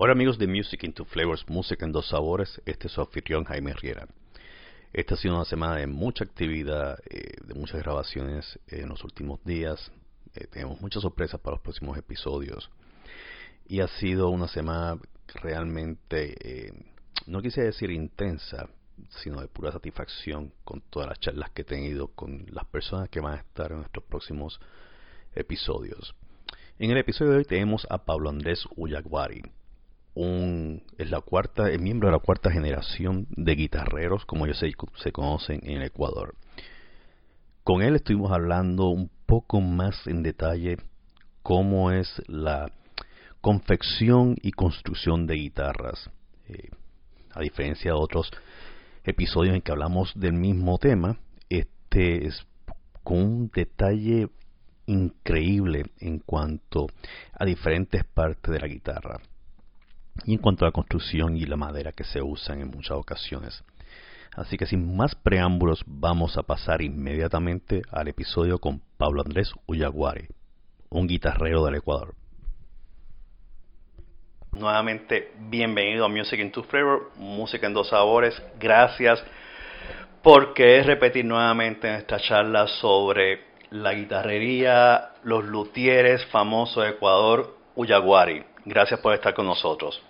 Hola amigos de Music into Flavors, música en dos sabores, este es su anfitrión Jaime Riera. Esta ha sido una semana de mucha actividad, eh, de muchas grabaciones en los últimos días. Eh, tenemos muchas sorpresas para los próximos episodios. Y ha sido una semana realmente, eh, no quise decir intensa, sino de pura satisfacción con todas las charlas que he tenido con las personas que van a estar en nuestros próximos episodios. En el episodio de hoy tenemos a Pablo Andrés Uyaguari un, es la cuarta, es miembro de la cuarta generación de guitarreros, como ellos se, se conocen en Ecuador. Con él estuvimos hablando un poco más en detalle cómo es la confección y construcción de guitarras. Eh, a diferencia de otros episodios en que hablamos del mismo tema, este es con un detalle increíble en cuanto a diferentes partes de la guitarra y en cuanto a la construcción y la madera que se usan en muchas ocasiones. Así que sin más preámbulos vamos a pasar inmediatamente al episodio con Pablo Andrés Uyaguare, un guitarrero del Ecuador. Nuevamente, bienvenido a Music in Two Flavor, música en dos sabores. Gracias por querer repetir nuevamente en esta charla sobre la guitarrería, los luthieres famosos de Ecuador, Uyaguari. Gracias por estar con nosotros.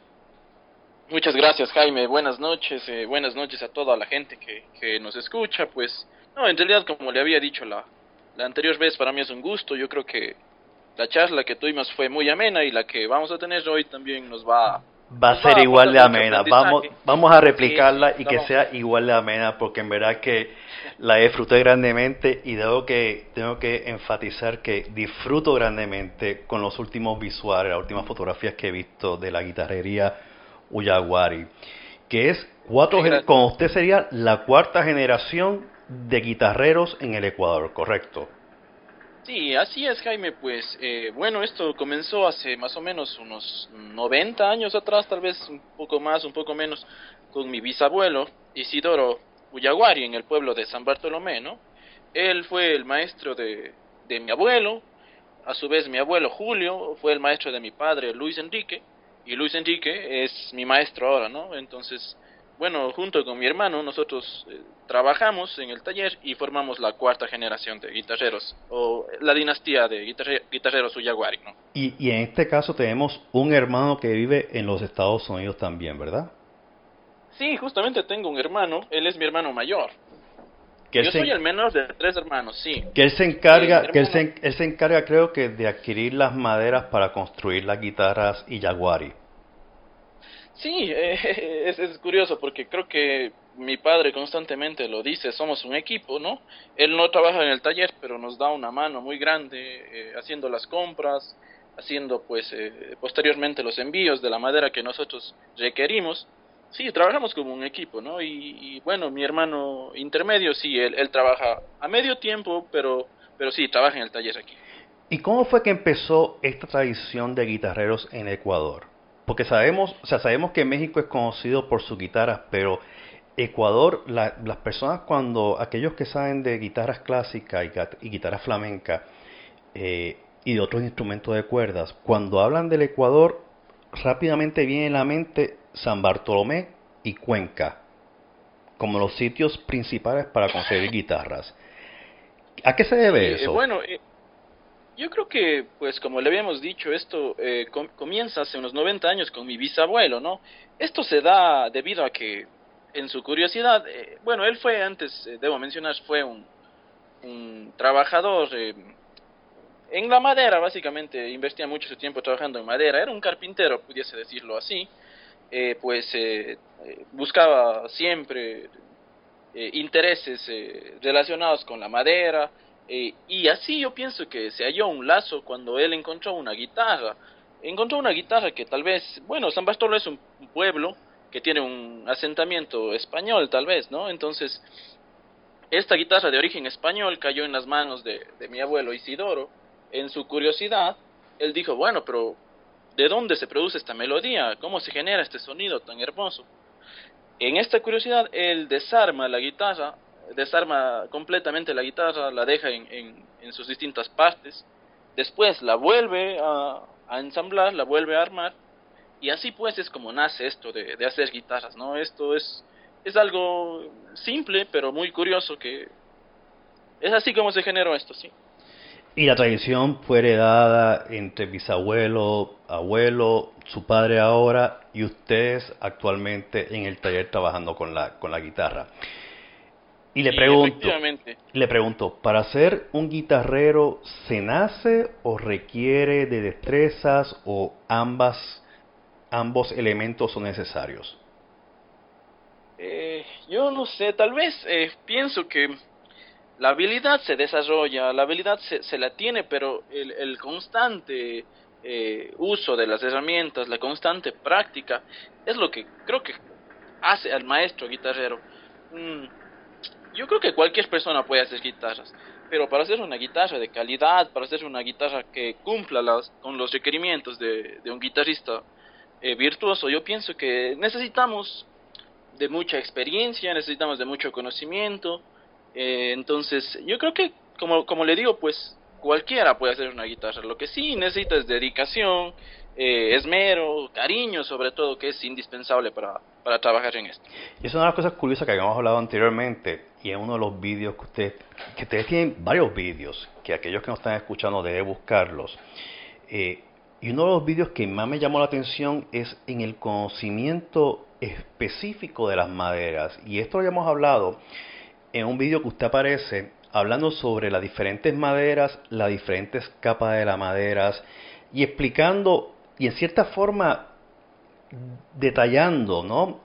Muchas gracias, Jaime. Buenas noches. Eh, buenas noches a toda la gente que, que nos escucha. Pues, no, en realidad, como le había dicho la, la anterior vez, para mí es un gusto. Yo creo que la charla que tuvimos fue muy amena y la que vamos a tener hoy también nos va va a ser igual de amena. Vamos, vamos a replicarla y que sea igual de amena porque en verdad que la disfruté grandemente y tengo que, tengo que enfatizar que disfruto grandemente con los últimos visuales, las últimas fotografías que he visto de la guitarrería Uyaguari, que es cuatro, con usted sería la cuarta generación de guitarreros en el Ecuador, ¿correcto? Sí, así es, Jaime. Pues eh, bueno, esto comenzó hace más o menos unos 90 años atrás, tal vez un poco más, un poco menos, con mi bisabuelo Isidoro Uyaguari en el pueblo de San Bartolomé, ¿no? Él fue el maestro de, de mi abuelo, a su vez mi abuelo Julio fue el maestro de mi padre Luis Enrique, y Luis Enrique es mi maestro ahora, ¿no? Entonces, bueno, junto con mi hermano nosotros eh, trabajamos en el taller y formamos la cuarta generación de guitarreros, o la dinastía de guitarreros Uyaguari, ¿no? Y, y en este caso tenemos un hermano que vive en los Estados Unidos también, ¿verdad? Sí, justamente tengo un hermano, él es mi hermano mayor. Yo soy el menor de tres hermanos, sí. Que él se encarga, que él se, él se, encarga creo que de adquirir las maderas para construir las guitarras y Jaguari. Sí, eh, es, curioso porque creo que mi padre constantemente lo dice, somos un equipo, ¿no? Él no trabaja en el taller, pero nos da una mano muy grande eh, haciendo las compras, haciendo pues eh, posteriormente los envíos de la madera que nosotros requerimos Sí, trabajamos como un equipo, ¿no? Y, bueno, mi hermano intermedio, sí, él, él trabaja a medio tiempo, pero, pero sí, trabaja en el taller aquí. ¿Y cómo fue que empezó esta tradición de guitarreros en Ecuador? Porque sabemos, o sea, sabemos que México es conocido por sus guitarras, pero Ecuador, las personas cuando, aquellos que saben de guitarras clásicas y, y guitarras flamencas eh, y de otros instrumentos de cuerdas, cuando hablan del Ecuador, rápidamente viene en la mente San Bartolomé y Cuenca como los sitios principales para conseguir guitarras. ¿A qué se debe eso? bueno, eh, yo creo que, pues como le habíamos dicho, esto eh, comienza hace unos 90 años con mi bisabuelo, ¿no? Esto se da debido a que, en su curiosidad, eh, bueno, él fue antes, debo mencionar, fue un, un trabajador en la madera, básicamente, invertía mucho su tiempo trabajando en madera, era un carpintero, pudiese decirlo así, eh, pues eh, eh, buscaba siempre intereses relacionados con la madera y así yo pienso que se halló un lazo cuando él encontró una guitarra. Encontró una guitarra que tal vez, bueno, San Bartolo es un pueblo que tiene un asentamiento español tal vez, ¿no? Entonces, esta guitarra de origen español cayó en las manos de, de mi abuelo Isidoro. En su curiosidad, él dijo, bueno, pero ¿De dónde se produce esta melodía? ¿Cómo se genera este sonido tan hermoso? En esta curiosidad, él desarma la guitarra, desarma completamente la guitarra, la deja en, en, sus distintas partes, después la vuelve a, ensamblar, la vuelve a armar, y así pues es como nace esto de, de hacer guitarras, ¿no? Esto es, es algo simple, pero muy curioso que es así como se generó esto, sí. Y la tradición fue heredada entre bisabuelo, abuelo, su padre ahora y ustedes actualmente en el taller trabajando con la, con la guitarra. Y le pregunto, le pregunto, ¿para ser un guitarrero se nace o requiere de destrezas o ambas, ambos elementos son necesarios? Eh, yo no sé, tal vez eh, pienso que la habilidad se desarrolla, la habilidad se, se la tiene, pero el, el constante eh, uso de las herramientas, la constante práctica, es lo que creo que hace al maestro guitarrero. Mm, yo creo que cualquier persona puede hacer guitarras, pero para hacer una guitarra de calidad, para hacer una guitarra que cumpla las, con los requerimientos de, un guitarrista eh, virtuoso, yo pienso que necesitamos de mucha experiencia, necesitamos de mucho conocimiento, eh, entonces, yo creo que, como, como le digo, pues cualquiera puede hacer una guitarra. Lo que sí necesita es dedicación, eh, esmero, cariño, sobre todo, que es indispensable para, para trabajar en esto. Y es una de las cosas curiosas que habíamos hablado anteriormente, y en uno de los vídeos que ustedes, que ustedes tienen varios vídeos, que aquellos que nos están escuchando deben buscarlos. Eh, y uno de los vídeos que más me llamó la atención es en el conocimiento específico de las maderas. Y esto lo habíamos hablado en un vídeo que usted aparece hablando sobre las diferentes maderas, las diferentes capas de las maderas y explicando y en cierta forma detallando, ¿no?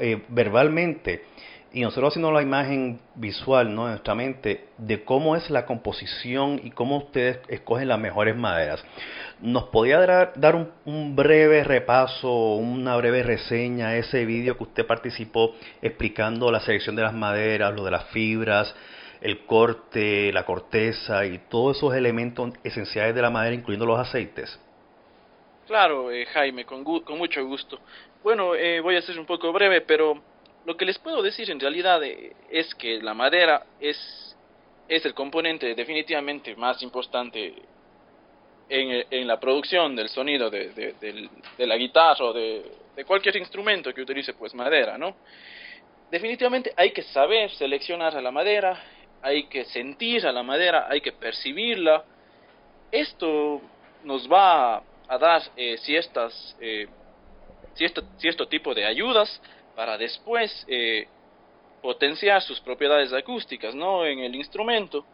Eh, verbalmente y nosotros haciendo la imagen visual, ¿no? En nuestra mente de cómo es la composición y cómo ustedes escogen las mejores maderas. ¿Nos podía dar, dar un, breve repaso, una breve reseña a ese vídeo que usted participó explicando la selección de las maderas, lo de las fibras, el corte, la corteza y todos esos elementos esenciales de la madera, incluyendo los aceites? Claro, eh, Jaime, con, con, mucho gusto. Bueno, eh, voy a ser un poco breve, pero lo que les puedo decir en realidad eh, es que la madera es, es el componente definitivamente más importante en, en la producción del sonido de, de, la guitarra o de, de cualquier instrumento que utilice pues madera, ¿no? Definitivamente hay que saber seleccionar a la madera, hay que sentir a la madera, hay que percibirla. Esto nos va a dar eh, ciertas, eh, cierto, cierto tipo de ayudas para después eh, potenciar sus propiedades acústicas ¿no? en el instrumento.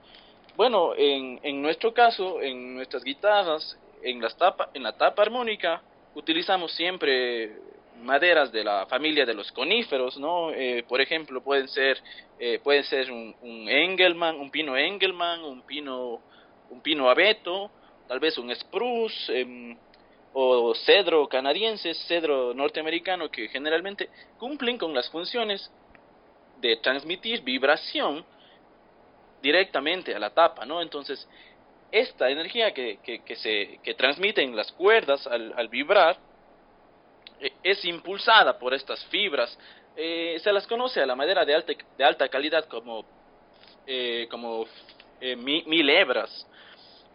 Bueno, en, en nuestro caso, en nuestras guitarras, en, las en la tapa armónica, utilizamos siempre maderas de la familia de los coníferos, ¿no? Eh, por ejemplo, pueden ser, eh, pueden ser un, un, Engelmann, un pino Engelmann, un pino, un pino abeto, tal vez un spruce, eh, o cedro canadiense, cedro norteamericano, que generalmente cumplen con las funciones de transmitir vibración directamente a la tapa, ¿no? Entonces, esta energía que, que, que se que transmiten las cuerdas al, vibrar, eh, es impulsada por estas fibras. Eh, se las conoce a la madera de alta, de alta calidad como, eh, como eh, mi, mil hebras,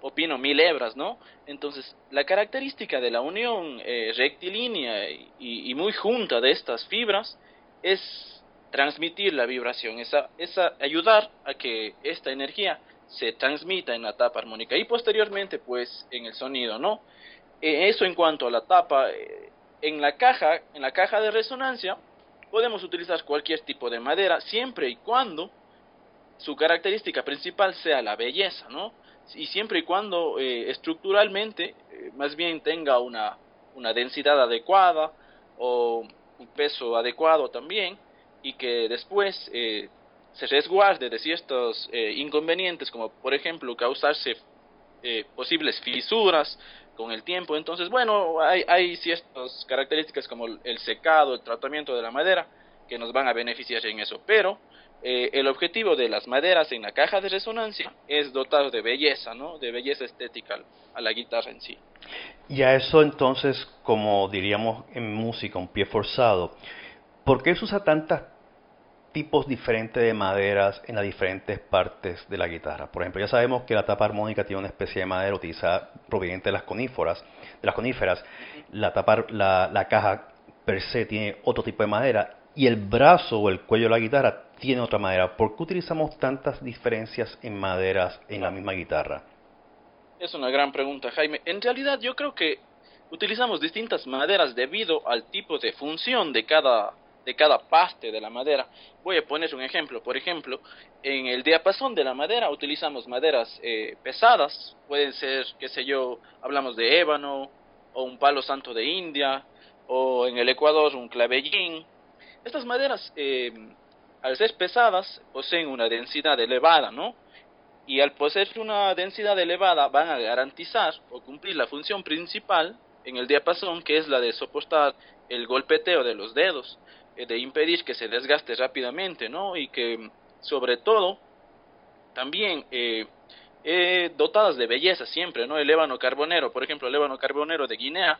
o pino mil hebras, ¿no? Entonces, la característica de la unión eh, rectilínea y, muy junta de estas fibras es transmitir la vibración, esa, esa ayudar a que esta energía se transmita en la tapa armónica y posteriormente pues en el sonido, ¿no? Eh, eso en cuanto a la tapa, eh, en la caja, en la caja de resonancia, podemos utilizar cualquier tipo de madera siempre y cuando su característica principal sea la belleza, ¿no? Y siempre y cuando eh, estructuralmente eh, más bien tenga una, una densidad adecuada o un peso adecuado también y que después eh, se resguarde de ciertos eh, inconvenientes como por ejemplo causarse eh, posibles fisuras con el tiempo. Entonces, bueno, hay, hay ciertas características como el secado, el tratamiento de la madera que nos van a beneficiar en eso, pero eh, el objetivo de las maderas en la caja de resonancia es dotar de belleza, ¿no? De belleza estética a la guitarra en sí. Y a eso entonces, como diríamos en música, un pie forzado, ¿por qué se usa tantas tipos diferentes de maderas en las diferentes partes de la guitarra. Por ejemplo, ya sabemos que la tapa armónica tiene una especie de madera utilizada proveniente de las coníferas, de las coníferas. La tapa, la, la caja per se tiene otro tipo de madera y el brazo o el cuello de la guitarra tiene otra madera. ¿Por qué utilizamos tantas diferencias en maderas en la misma guitarra? Es una gran pregunta, Jaime. En realidad yo creo que utilizamos distintas maderas debido al tipo de función de cada de cada de la madera. Voy a poner un ejemplo. Por ejemplo, en el diapasón de la madera utilizamos maderas eh, pesadas. Pueden ser, qué sé yo, hablamos de ébano o un palo santo de India o en el Ecuador un clavellín. Estas maderas, eh, al ser pesadas, poseen una densidad elevada, ¿no? Y al poseer una densidad elevada van a garantizar o cumplir la función principal en el diapasón, que es la de soportar el golpeteo de los dedos, eh, de impedir que se desgaste rápidamente, ¿no? Y que, sobre todo, también eh, eh, dotadas de belleza siempre, ¿no? El ébano carbonero, por ejemplo, el ébano carbonero de Guinea,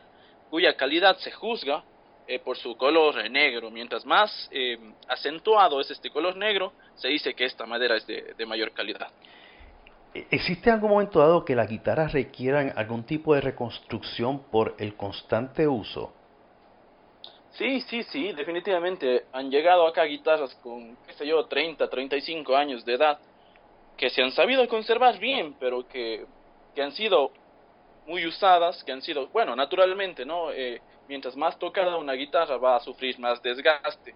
cuya calidad se juzga eh, por su color negro. Mientras más eh, acentuado es este color negro, se dice que esta madera es de, de mayor calidad. ¿Existe algún momento dado que las guitarras requieran algún tipo de reconstrucción por el constante uso? Sí, sí, sí, definitivamente han llegado acá guitarras con, qué sé yo, 30, 35 años de edad, que se han sabido conservar bien, pero que, que han sido muy usadas, que han sido, bueno, naturalmente, ¿no? Eh, mientras más tocada una guitarra va a sufrir más desgaste.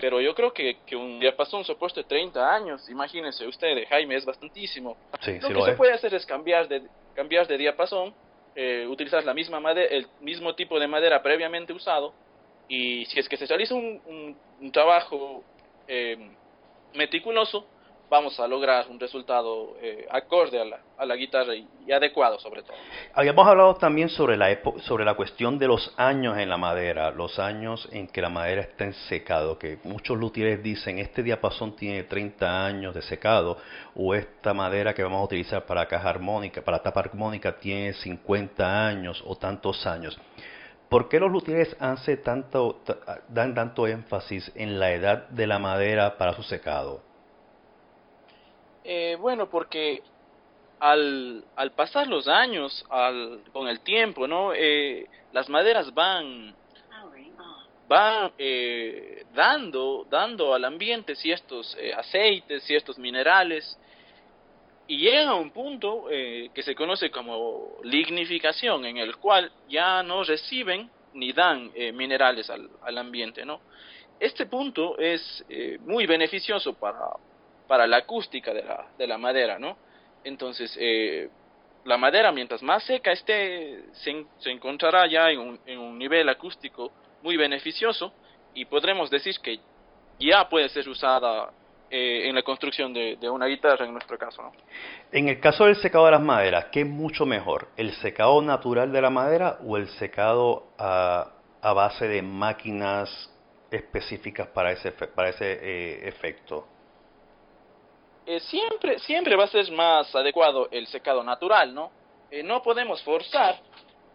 Pero yo creo que, que un diapasón soporte 30 años, imagínense usted, Jaime, es bastantísimo. Sí, lo sí que lo se es. puede hacer es cambiar de, cambiar de diapasón, eh, utilizar la misma madera, el mismo tipo de madera previamente usado, y si es que se realiza un, un, un trabajo eh, meticuloso, vamos a lograr un resultado eh, acorde a la, a la guitarra y, adecuado sobre todo. Habíamos hablado también sobre la, sobre la cuestión de los años en la madera, los años en que la madera está en secado, que muchos luthieres dicen este diapasón tiene 30 años de secado o esta madera que vamos a utilizar para caja armónica, para tapa armónica tiene 50 años o tantos años. ¿Por qué los luthieres hace tanto, ta- dan tanto énfasis en la edad de la madera para su secado? Eh, bueno, porque al, pasar los años, con el tiempo, ¿no? Eh, las maderas van, eh, dando, al ambiente ciertos eh, aceites, ciertos minerales, y llegan a un punto que se conoce como lignificación, en el cual ya no reciben ni dan minerales al, ambiente, ¿no? Este punto es muy beneficioso para, para la acústica de la, de la madera, ¿no? Entonces, eh, la madera, mientras más seca esté, se, se encontrará ya en un, en un nivel acústico muy beneficioso y podremos decir que ya puede ser usada eh, en la construcción de, una guitarra, en nuestro caso, ¿no? En el caso del secado de las maderas, ¿qué es mucho mejor? ¿El secado natural de la madera o el secado a, base de máquinas específicas para ese, para ese eh, efecto? Eh, siempre, siempre va a ser más adecuado el secado natural, ¿no? Eh, no podemos forzar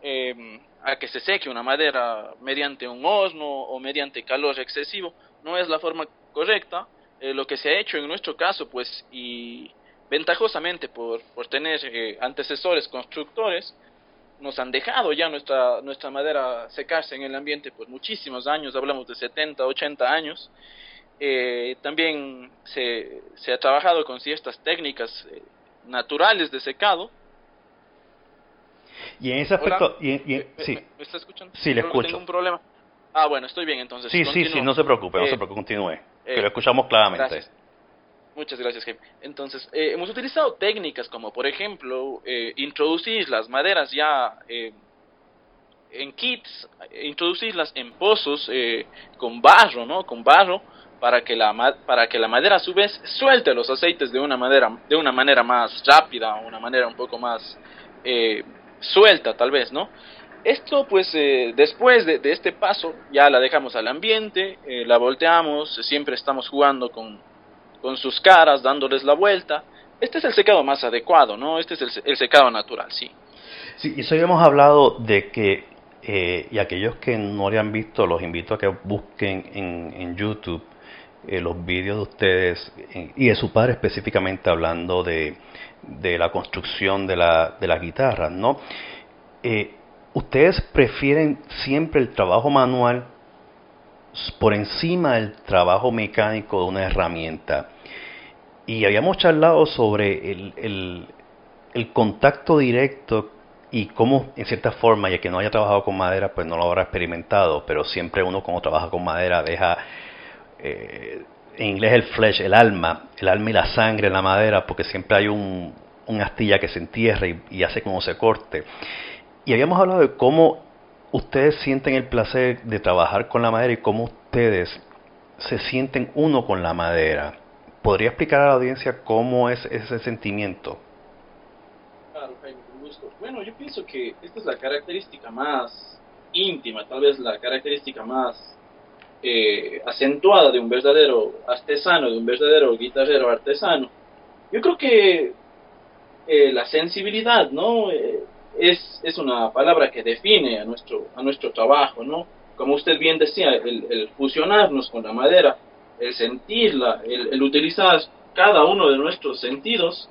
eh, a que se seque una madera mediante un horno o mediante calor excesivo. No es la forma correcta. Eh, lo que se ha hecho en nuestro caso, pues, y ventajosamente por, por tener antecesores constructores, nos han dejado ya nuestra, nuestra madera secarse en el ambiente por muchísimos años, hablamos de 70, 80 años. Eh, también se, se ha trabajado con ciertas técnicas eh, naturales de secado. Y en ese aspecto, y y en- ¿Me, sí, me- me está escuchando? Sí, le Creo escucho. Tengo un problema. Ah, bueno, estoy bien entonces. sí, sí, sí, no se preocupe, no Eh, se preocupe, continúe, que eh, lo escuchamos claramente. Gracias. Muchas gracias, Jaime. Entonces, eh, hemos utilizado técnicas como, por ejemplo, eh, introducir las maderas ya eh, en kits, eh, introducirlas en pozos eh, con barro, ¿no? Con barro para que la para que la madera a su vez suelte los aceites de una manera de una manera más rápida, una manera un poco más eh, suelta, tal vez, ¿no? Esto, pues, eh, después de, este paso, ya la dejamos al ambiente, eh, la volteamos, siempre estamos jugando con, con sus caras, dándoles la vuelta. Este es el secado más adecuado, ¿no? Este es el, se- el secado natural, sí. Sí, y eso habíamos hablado de que, eh, y aquellos que no lo han visto, los invito a que busquen en, en YouTube eh, los vídeos de ustedes y de su padre específicamente hablando de, de la construcción de la, de la guitarra, ¿no? Eh, ¿Ustedes prefieren siempre el trabajo manual por encima del trabajo mecánico de una herramienta? Y habíamos charlado sobre el, el, el contacto directo y cómo, en cierta forma, ya que no haya trabajado con madera, pues no lo habrá experimentado, pero siempre uno cuando trabaja con madera deja, eh, en inglés el flesh, el alma, el alma y la sangre en la madera, porque siempre hay un, astilla que se entierra y, hace como se corte. Y habíamos hablado de cómo ustedes sienten el placer de trabajar con la madera y cómo ustedes se sienten uno con la madera. ¿Podría explicar a la audiencia cómo es ese sentimiento? Bueno, yo pienso que esta es la característica más íntima, tal vez la característica más eh, acentuada de un verdadero artesano, de un verdadero guitarrero artesano. Yo creo que eh, la sensibilidad, ¿no? Eh, es, es una palabra que define a nuestro, a nuestro trabajo, ¿no? Como usted bien decía, el, fusionarnos con la madera, el sentirla, el, el utilizar cada uno de nuestros sentidos,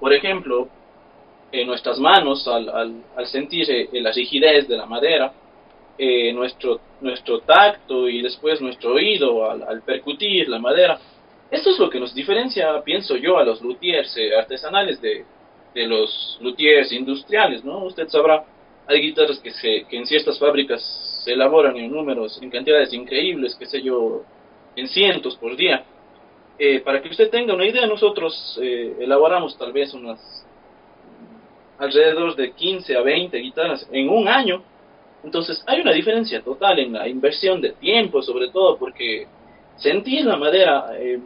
por ejemplo, en nuestras manos al, al, sentir eh, la rigidez de la madera, eh, nuestro, nuestro tacto y después nuestro oído al, percutir la madera. Esto es lo que nos diferencia, pienso yo, a los luthiers eh, artesanales de, de, los luthiers industriales, ¿no? Usted sabrá, hay guitarras que, se, que en ciertas fábricas se elaboran en números, en cantidades increíbles, qué sé yo, en cientos por día. para que usted tenga una idea, nosotros elaboramos tal vez unas alrededor de 15 a 20 guitarras en un año. Entonces hay una diferencia total en la inversión de tiempo, sobre todo porque sentir la madera eh,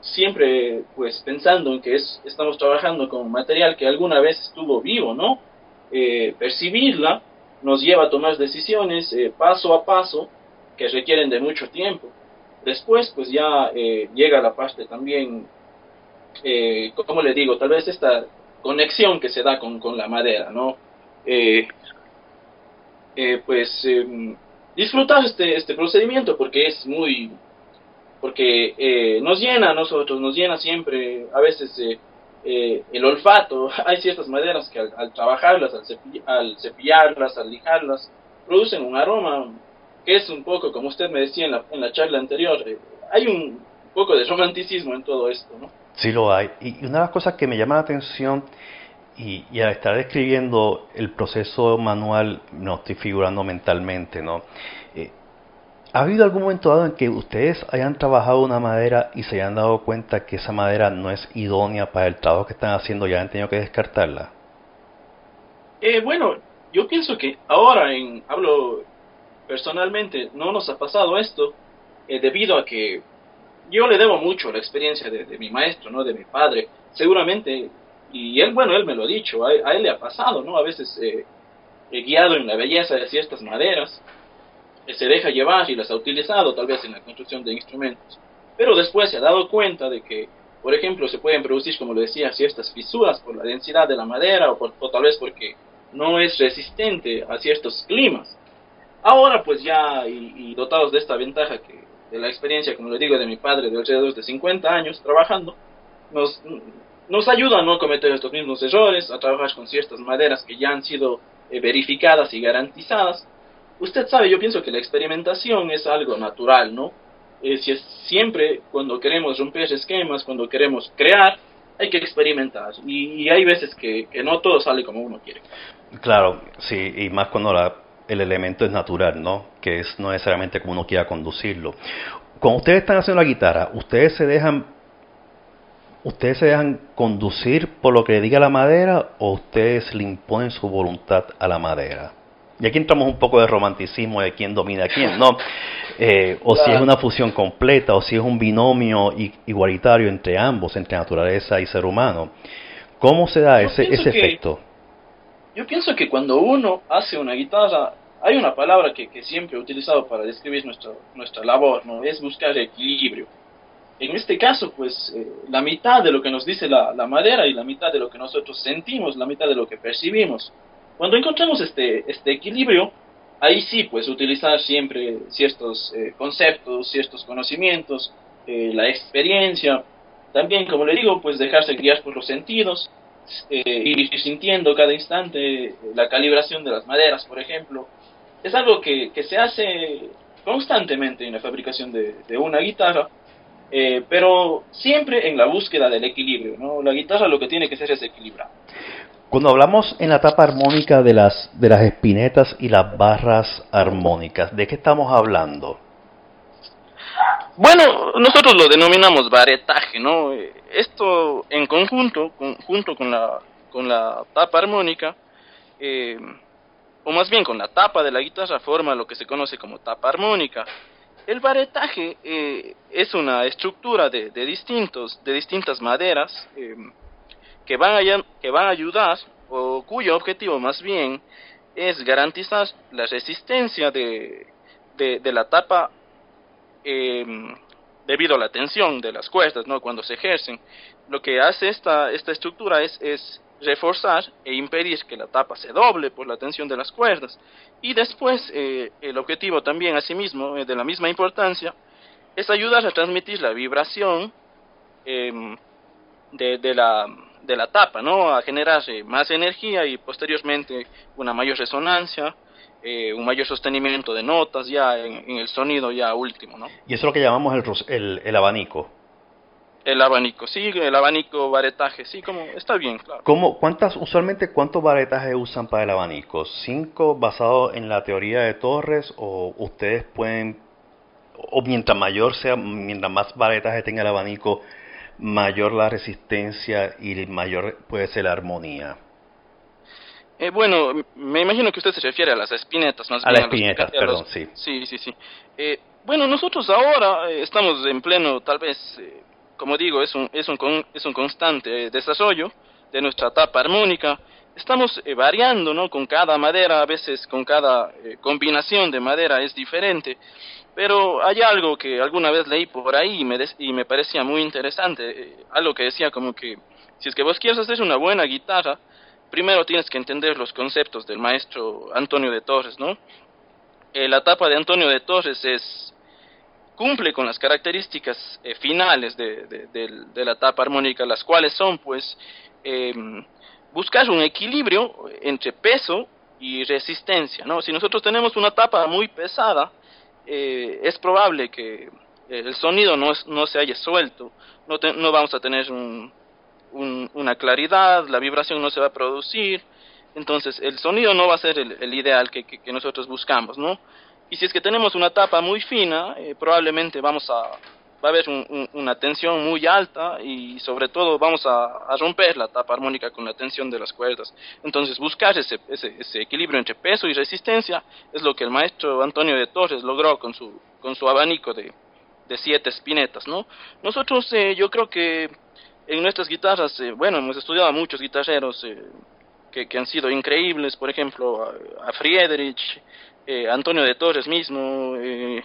siempre pues pensando en que es, estamos trabajando con material que alguna vez estuvo vivo, ¿no? Eh, percibirla nos lleva a tomar decisiones eh, paso a paso que requieren de mucho tiempo. Después pues ya llega la parte también, como le digo, tal vez esta conexión que se da con, con la madera, ¿no? Eh, eh, pues em, disfrutar este, este procedimiento porque es muy, porque eh, nos llena a nosotros, nos llena siempre, a veces el olfato, hay ciertas maderas que al, trabajarlas, al, cepillarlas, al lijarlas, producen un aroma que es un poco, como usted me decía en la, en la charla anterior, hay un poco de romanticismo en todo esto, ¿no? Sí lo hay. Y una de las cosas que me llama la atención, y, al estar describiendo el proceso manual, no estoy figurando mentalmente, ¿no? Eh, ¿Ha habido algún momento dado en que ustedes hayan trabajado una madera y se hayan dado cuenta que esa madera no es idónea para el trabajo que están haciendo y han tenido que descartarla? Eh, bueno, yo pienso que ahora, en, hablo personalmente, no nos ha pasado esto eh, debido a que yo le debo mucho la experiencia de, mi maestro, ¿no? De mi padre. Seguramente, y él, bueno, él me lo ha dicho, a, él le ha pasado, ¿no? A veces eh, guiado en la belleza de ciertas maderas, eh, se deja llevar y las ha utilizado tal vez en la construcción de instrumentos. Pero después se ha dado cuenta de que, por ejemplo, se pueden producir, como le decía, ciertas fisuras por la densidad de la madera o, por, o tal vez porque no es resistente a ciertos climas. Ahora pues ya, y, y dotados de esta ventaja que de la experiencia, como le digo, de mi padre de alrededor de 50 años trabajando, nos, nos ayuda a no cometer estos mismos errores, a trabajar con ciertas maderas que ya han sido eh, verificadas y garantizadas. Usted sabe, yo pienso que la experimentación es algo natural, ¿no? Eh, si es siempre cuando queremos romper esquemas, cuando queremos crear, hay que experimentar. Y, hay veces que, no todo sale como uno quiere. Claro, sí, y más cuando la el elemento es natural, ¿no? Que es no necesariamente como uno quiera conducirlo. Cuando ustedes están haciendo la guitarra, ustedes se dejan ustedes se dejan conducir por lo que le diga la madera o ustedes le imponen su voluntad a la madera. Y aquí entramos un poco de romanticismo de quién domina a quién, ¿no? Eh, o si es una fusión completa, o si es un binomio igualitario entre ambos, entre naturaleza y ser humano. ¿Cómo se da ese, ese efecto? Yo pienso que cuando uno hace una guitarra, hay una palabra que, que siempre he utilizado para describir nuestra, nuestra labor, ¿no? Es buscar equilibrio. En este caso, pues, eh, la mitad de lo que nos dice la, la, madera y la mitad de lo que nosotros sentimos, la mitad de lo que percibimos. Cuando encontramos este, este equilibrio, ahí sí, pues, utilizar siempre ciertos eh, conceptos, ciertos conocimientos, eh, la experiencia, también, como le digo, pues dejarse guiar por los sentidos, eh, ir sintiendo cada instante la calibración de las maderas, por ejemplo. Es algo que, que se hace constantemente en la fabricación de, de una guitarra, eh, pero siempre en la búsqueda del equilibrio, ¿no? La guitarra lo que tiene que ser es equilibrar. Cuando hablamos en la etapa armónica de las, de las espinetas y las barras armónicas, ¿de qué estamos hablando? Bueno, nosotros lo denominamos varetaje, ¿no? Esto en conjunto, junto con la, con la tapa armónica, eh, o más bien con la tapa de la guitarra, forma lo que se conoce como tapa armónica. El varetaje eh, es una estructura de, de, distintos, de distintas maderas eh, que, van a, que van a ayudar, o cuyo objetivo más bien es garantizar la resistencia de, de, la tapa eh, debido a la tensión de las cuerdas, ¿no? Cuando se ejercen. Lo que hace esta, esta estructura es, es reforzar e impedir que la tapa se doble por la tensión de las cuerdas. Y después, eh, el objetivo también, asimismo, eh, de la misma importancia, es ayudar a transmitir la vibración eh, de, la, de la tapa, ¿no? A generar eh, más energía y posteriormente una mayor resonancia, eh, un mayor sostenimiento de notas ya en, en, el sonido ya último, ¿no? Y eso es lo que llamamos el, el, el abanico. El abanico, sí, el abanico, varetaje, sí, como está bien, claro. ¿Cómo, cuántas, usualmente, cuántos varetajes usan para el abanico? ¿Cinco basado en la teoría de Torres o ustedes pueden, o mientras mayor sea, mientras más varetaje tenga el abanico, mayor la resistencia y mayor puede ser la armonía? Eh, bueno, me imagino que usted se refiere a las espinetas más a bien. Las espinetas, a perdón, sí. Sí, sí, sí. Eh, bueno, nosotros ahora eh, estamos en pleno, tal vez, eh, como digo, es un, es un, es un constante desarrollo de nuestra etapa armónica. Estamos eh, variando, ¿no? Con cada madera, a veces con cada eh, combinación de madera es diferente. Pero hay algo que alguna vez leí por ahí y me, des, y me parecía muy interesante. Eh, algo que decía como que si es que vos quieres hacer una buena guitarra, primero tienes que entender los conceptos del maestro Antonio de Torres, ¿no? Eh, la etapa de Antonio de Torres es cumple con las características eh, finales de, de, la etapa armónica, las cuales son, pues, eh, buscar un equilibrio entre peso y resistencia, ¿no? Si nosotros tenemos una tapa muy pesada, eh, es probable que el sonido no, no se haya suelto, no, te, no vamos a tener un, un, una claridad, la vibración no se va a producir, entonces el sonido no va a ser el, el ideal que, que, que, nosotros buscamos, ¿no? Y si es que tenemos una tapa muy fina, eh, probablemente vamos a, va a haber un, un, una tensión muy alta y sobre todo vamos a, romper la tapa armónica con la tensión de las cuerdas. Entonces buscar ese, ese, ese, equilibrio entre peso y resistencia es lo que el maestro Antonio de Torres logró con su, con su abanico de, de siete espinetas, ¿no? Nosotros eh, yo creo que en nuestras guitarras, eh, bueno, hemos estudiado a muchos guitarreros eh, que, que, han sido increíbles, por ejemplo, a Friedrich, eh, Antonio de Torres mismo, eh,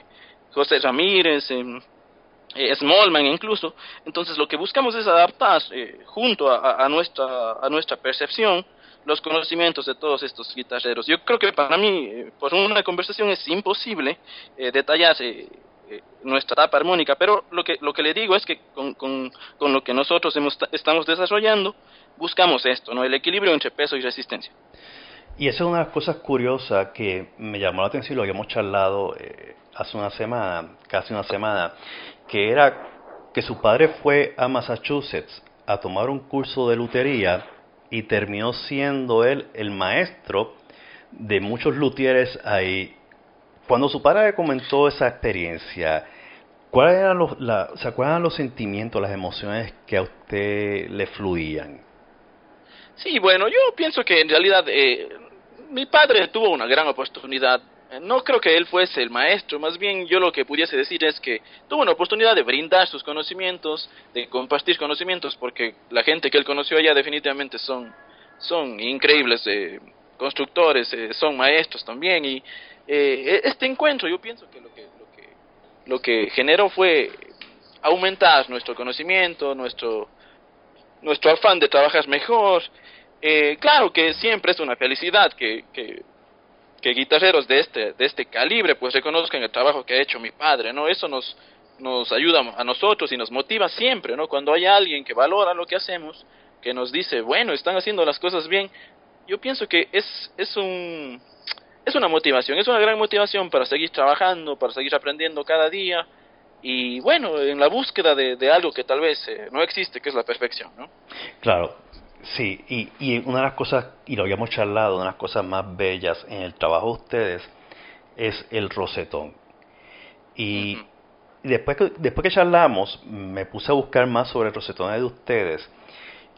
José Ramírez, eh, Smallman incluso. Entonces lo que buscamos es adaptar junto a, a, nuestra, a nuestra percepción los conocimientos de todos estos guitarreros. Yo creo que para mí, por una conversación es imposible detallar nuestra etapa armónica, pero lo que, lo que le digo es que con, con, con lo que nosotros hemos, estamos desarrollando, buscamos esto, ¿no? el equilibrio entre peso y resistencia. Y esa es una de las cosas curiosas que me llamó la atención, lo habíamos charlado eh, hace una semana, casi una semana, que era que su padre fue a Massachusetts a tomar un curso de lutería y terminó siendo él el maestro de muchos luthieres ahí. Cuando su padre comentó esa experiencia, ¿cuáles eran los, la, ¿se acuerdan los sentimientos, las emociones que a usted le fluían? Sí, bueno, yo pienso que en realidad eh, mi padre tuvo una gran oportunidad. No creo que él fuese el maestro, más bien yo lo que pudiese decir es que tuvo una oportunidad de brindar sus conocimientos, de compartir conocimientos, porque la gente que él conoció allá definitivamente son, son increíbles eh, constructores, eh, son maestros también, y eh, este encuentro yo pienso que lo que, lo que, lo que generó fue aumentar nuestro conocimiento, nuestro, nuestro afán de trabajar mejor, eh, claro que siempre es una felicidad que, que, guitarreros de este, de este calibre pues reconozcan el trabajo que ha hecho mi padre, ¿no? Eso nos, nos ayuda a nosotros y nos motiva siempre, ¿no? Cuando hay alguien que valora lo que hacemos, que nos dice, bueno, están haciendo las cosas bien, yo pienso que es, es un es una motivación, es una gran motivación para seguir trabajando, para seguir aprendiendo cada día y bueno, en la búsqueda de, algo que tal vez eh, no existe, que es la perfección, ¿no? Claro, sí, y, y una de las cosas, y lo habíamos charlado, una de las cosas más bellas en el trabajo de ustedes es el rosetón. Y después, que, después que charlamos, me puse a buscar más sobre el rosetón de ustedes.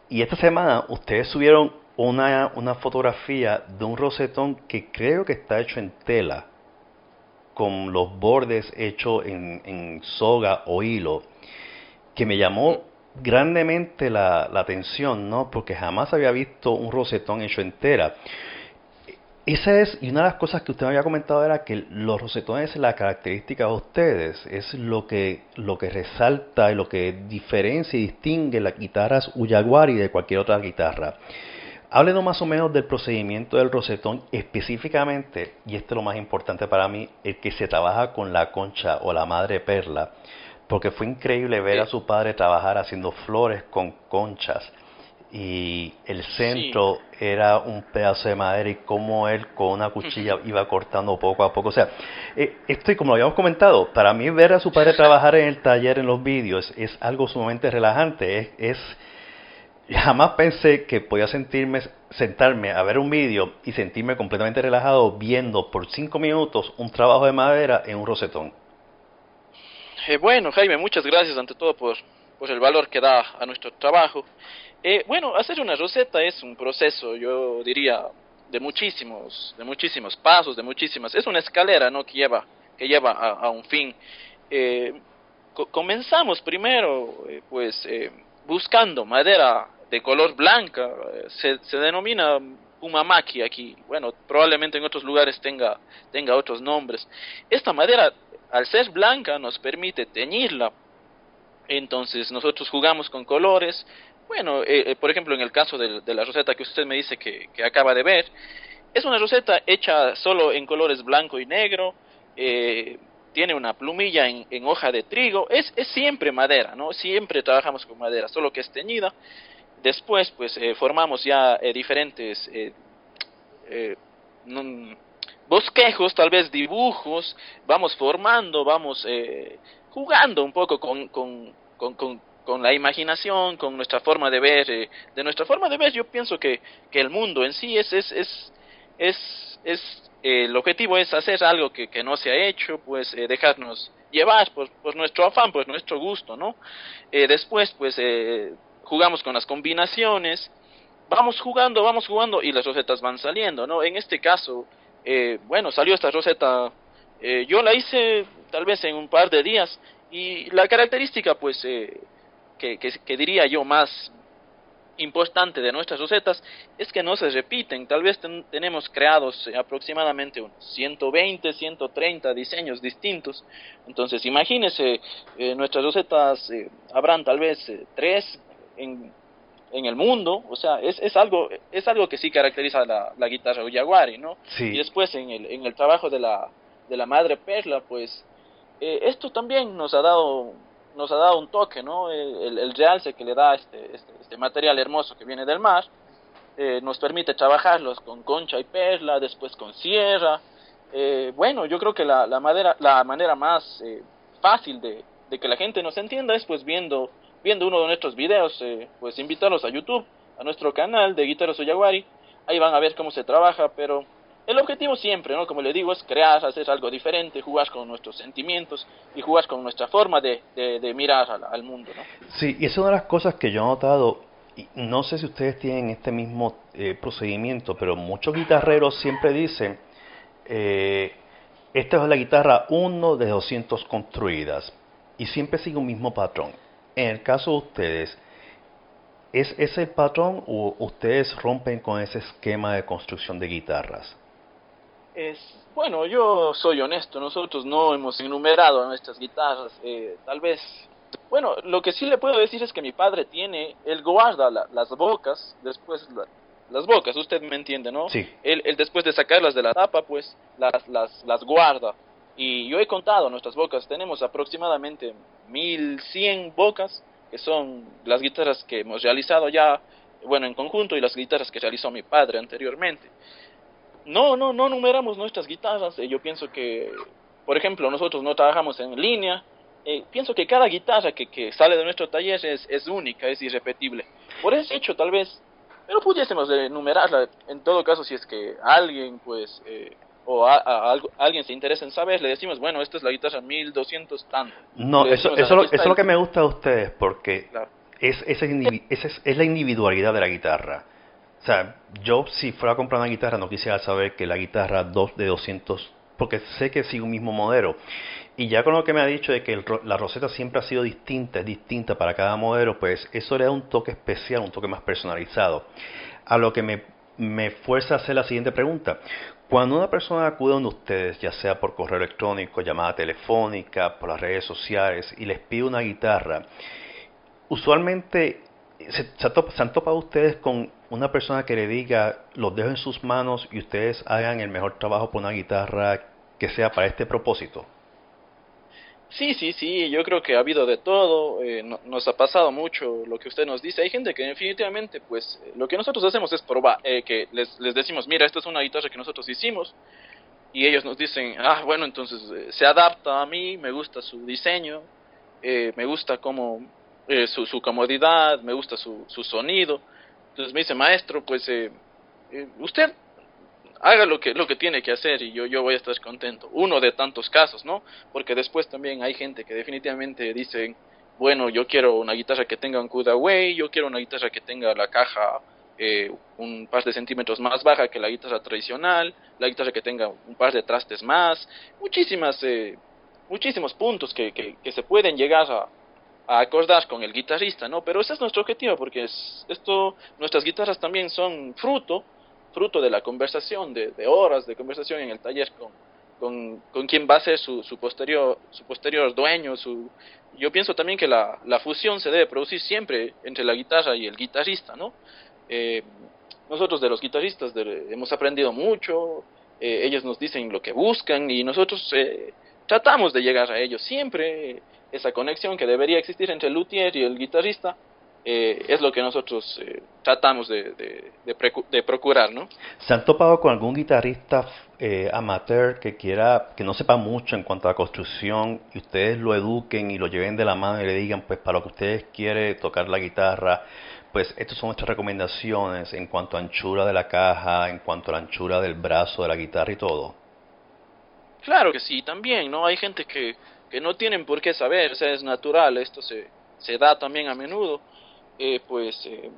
Y esta semana ustedes subieron una, una fotografía de un rosetón que creo que está hecho en tela, con los bordes hechos en, en soga o hilo, que me llamó grandemente la, atención, ¿no? Porque jamás había visto un rosetón hecho en tela. Esa es, y una de las cosas que usted me había comentado era que los rosetones, la característica de ustedes, es lo que, lo que resalta y lo que diferencia y distingue las guitarras Uyaguari de cualquier otra guitarra. Háblenos más o menos del procedimiento del rosetón, específicamente, y este es lo más importante para mí, el que se trabaja con la concha o la madre perla, porque fue increíble ver a su padre trabajar haciendo flores con conchas y el centro era un pedazo de madera y cómo él con una cuchilla iba cortando poco a poco. O sea, eh, esto y como lo habíamos comentado, para mí ver a su padre trabajar en el taller en los vídeos es algo sumamente relajante. Es, es jamás pensé que podía sentirme sentarme a ver un vídeo y sentirme completamente relajado viendo por cinco minutos un trabajo de madera en un rosetón. Eh, bueno, Jaime, muchas gracias ante todo por, por el valor que da a nuestro trabajo. Eh, bueno, hacer una roseta es un proceso, yo diría, de muchísimos, de muchísimos pasos, de muchísimas. Es una escalera, ¿no? Que lleva, que lleva a, un fin. Eh, comenzamos primero, eh, pues, buscando madera de color blanca. Se, se denomina umamaki aquí. Bueno, probablemente en otros lugares tenga, tenga otros nombres. Esta madera, al ser blanca, nos permite teñirla. Entonces nosotros jugamos con colores, bueno, eh, eh, por ejemplo, en el caso de, la roseta que usted me dice que, acaba de ver, es una roseta hecha solo en colores blanco y negro, eh, tiene una plumilla en, hoja de trigo, es, es siempre madera, ¿no? Siempre trabajamos con madera, solo que es teñida. Después, pues, formamos ya diferentes bosquejos, tal vez dibujos, vamos formando, vamos jugando un poco con, con, con con la imaginación, con nuestra forma de ver, eh, de nuestra forma de ver, yo pienso que, que el mundo en sí es, es, es, es, es eh, el objetivo es hacer algo que, que no se ha hecho, pues eh, dejarnos llevar por, por, nuestro afán, por nuestro gusto, ¿no? después, pues jugamos con las combinaciones, vamos jugando, vamos jugando y las rosetas van saliendo, ¿no? En este caso, bueno, salió esta roseta, yo la hice tal vez en un par de días y la característica, pues, que, diría yo más importante de nuestras rosetas es que no se repiten. Tal vez tenemos creados eh, aproximadamente unos 120, 130 diseños distintos. Entonces, imagínese, eh, nuestras rosetas eh, habrán tal vez tres en, en el mundo. O sea, es, es, algo, es algo que sí caracteriza la, la guitarra Uyaguari, ¿no? Y después en el, en el trabajo de la, de la madre perla, pues esto también nos ha dado nos ha dado un toque, ¿no? El, el realce que le da este, este, este, material hermoso que viene del mar, eh, nos permite trabajarlos con concha y perla, después con sierra. Eh, bueno, yo creo que la, la, madera, la manera más eh, fácil de, de, que la gente nos entienda es pues viendo, viendo uno de nuestros videos, pues invitarlos a YouTube, a nuestro canal de Guitarras Oyaguari, ahí van a ver cómo se trabaja, pero el objetivo siempre, ¿no? Como le digo, es crear, hacer algo diferente, jugar con nuestros sentimientos y jugar con nuestra forma de, de, mirar al, mundo. Sí, y es una de las cosas que yo he notado, y no sé si ustedes tienen este mismo eh, procedimiento, pero muchos guitarreros siempre dicen, eh, esta es la guitarra 1 de 200 construidas, y siempre sigue un mismo patrón. En el caso de ustedes, ¿es ese el patrón o ustedes rompen con ese esquema de construcción de guitarras? Es, bueno, yo soy honesto, nosotros no hemos enumerado nuestras guitarras, eh, tal vez, bueno, lo que sí le puedo decir es que mi padre tiene, él guarda las bocas, después las bocas, usted me entiende, ¿no? Sí. Él, él, después de sacarlas de la tapa, pues las, las, las guarda. Y yo he contado nuestras bocas, tenemos aproximadamente 1100 bocas, que son las guitarras que hemos realizado ya, bueno, en conjunto, y las guitarras que realizó mi padre anteriormente. No, no, no numeramos nuestras guitarras, yo pienso que, por ejemplo, nosotros no trabajamos en línea, eh, pienso que cada guitarra que, que sale de nuestro taller es, es única, es irrepetible. Por ese hecho, tal vez, pero pudiésemos enumerarla, en todo caso, si es que alguien, pues, eh, o a, alguien se interesa en saber, le decimos, bueno, esta es la guitarra 1200 tanto. No, eso, eso, eso es lo que me gusta de ustedes, porque es, es, es, es, la individualidad de la guitarra. O sea, yo si fuera a comprar una guitarra no quisiera saber que la guitarra 2 de 200, porque sé que sigue un mismo modelo. Y ya con lo que me ha dicho de que la roseta siempre ha sido distinta, es distinta para cada modelo, pues eso le da un toque especial, un toque más personalizado. A lo que me, me fuerza a hacer la siguiente pregunta. Cuando una persona acude a uno de ustedes, ya sea por correo electrónico, llamada telefónica, por las redes sociales, y les pide una guitarra, usualmente se, se, han topado ustedes con una persona que le diga, los dejo en sus manos y ustedes hagan el mejor trabajo por una guitarra que sea para este propósito. Sí, sí, sí, yo creo que ha habido de todo, eh, nos ha pasado mucho lo que usted nos dice. Hay gente que definitivamente, pues, eh, lo que nosotros hacemos es probar, eh, que les, les decimos, mira, esta es una guitarra que nosotros hicimos, y ellos nos dicen, ah, bueno, entonces se adapta a mí, me gusta su diseño, me gusta como su, su comodidad, me gusta su, su sonido. Entonces me dice, maestro, pues, usted haga lo que, lo que tiene que hacer y yo, yo voy a estar contento. Uno de tantos casos, ¿no? Porque después también hay gente que definitivamente dicen, bueno, yo quiero una guitarra que tenga un cutaway, yo quiero una guitarra que tenga la caja eh, un par de centímetros más baja que la guitarra tradicional, la guitarra que tenga un par de trastes más, muchísimas, eh, muchísimos puntos que, que, que se pueden llegar a, a acordar con el guitarrista, ¿no? Pero ese es nuestro objetivo, porque es, esto, nuestras guitarras también son fruto fruto de la conversación, de, horas de conversación en el taller con, con, con quien va a ser su, su, posterior, su posterior dueño. Su, yo pienso también que la, la fusión se debe producir siempre entre la guitarra y el guitarrista, ¿no? Eh, nosotros de los guitarristas hemos aprendido mucho, eh, ellos nos dicen lo que buscan y nosotros eh, tratamos de llegar a ellos siempre. Esa conexión que debería existir entre el luthier y el guitarrista eh, es lo que nosotros eh, tratamos de, de, procurar, ¿no? ¿Se han topado con algún guitarrista eh, amateur que quiera, que no sepa mucho en cuanto a la construcción y ustedes lo eduquen y lo lleven de la mano y le digan, pues para lo que ustedes quieren tocar la guitarra, pues estas son nuestras recomendaciones en cuanto a anchura de la caja, en cuanto a la anchura del brazo de la guitarra y todo? Claro que sí, también, ¿no? Hay gente que, que no tienen por qué saber, o sea, es natural, esto se, se da también a menudo eh, pues eh,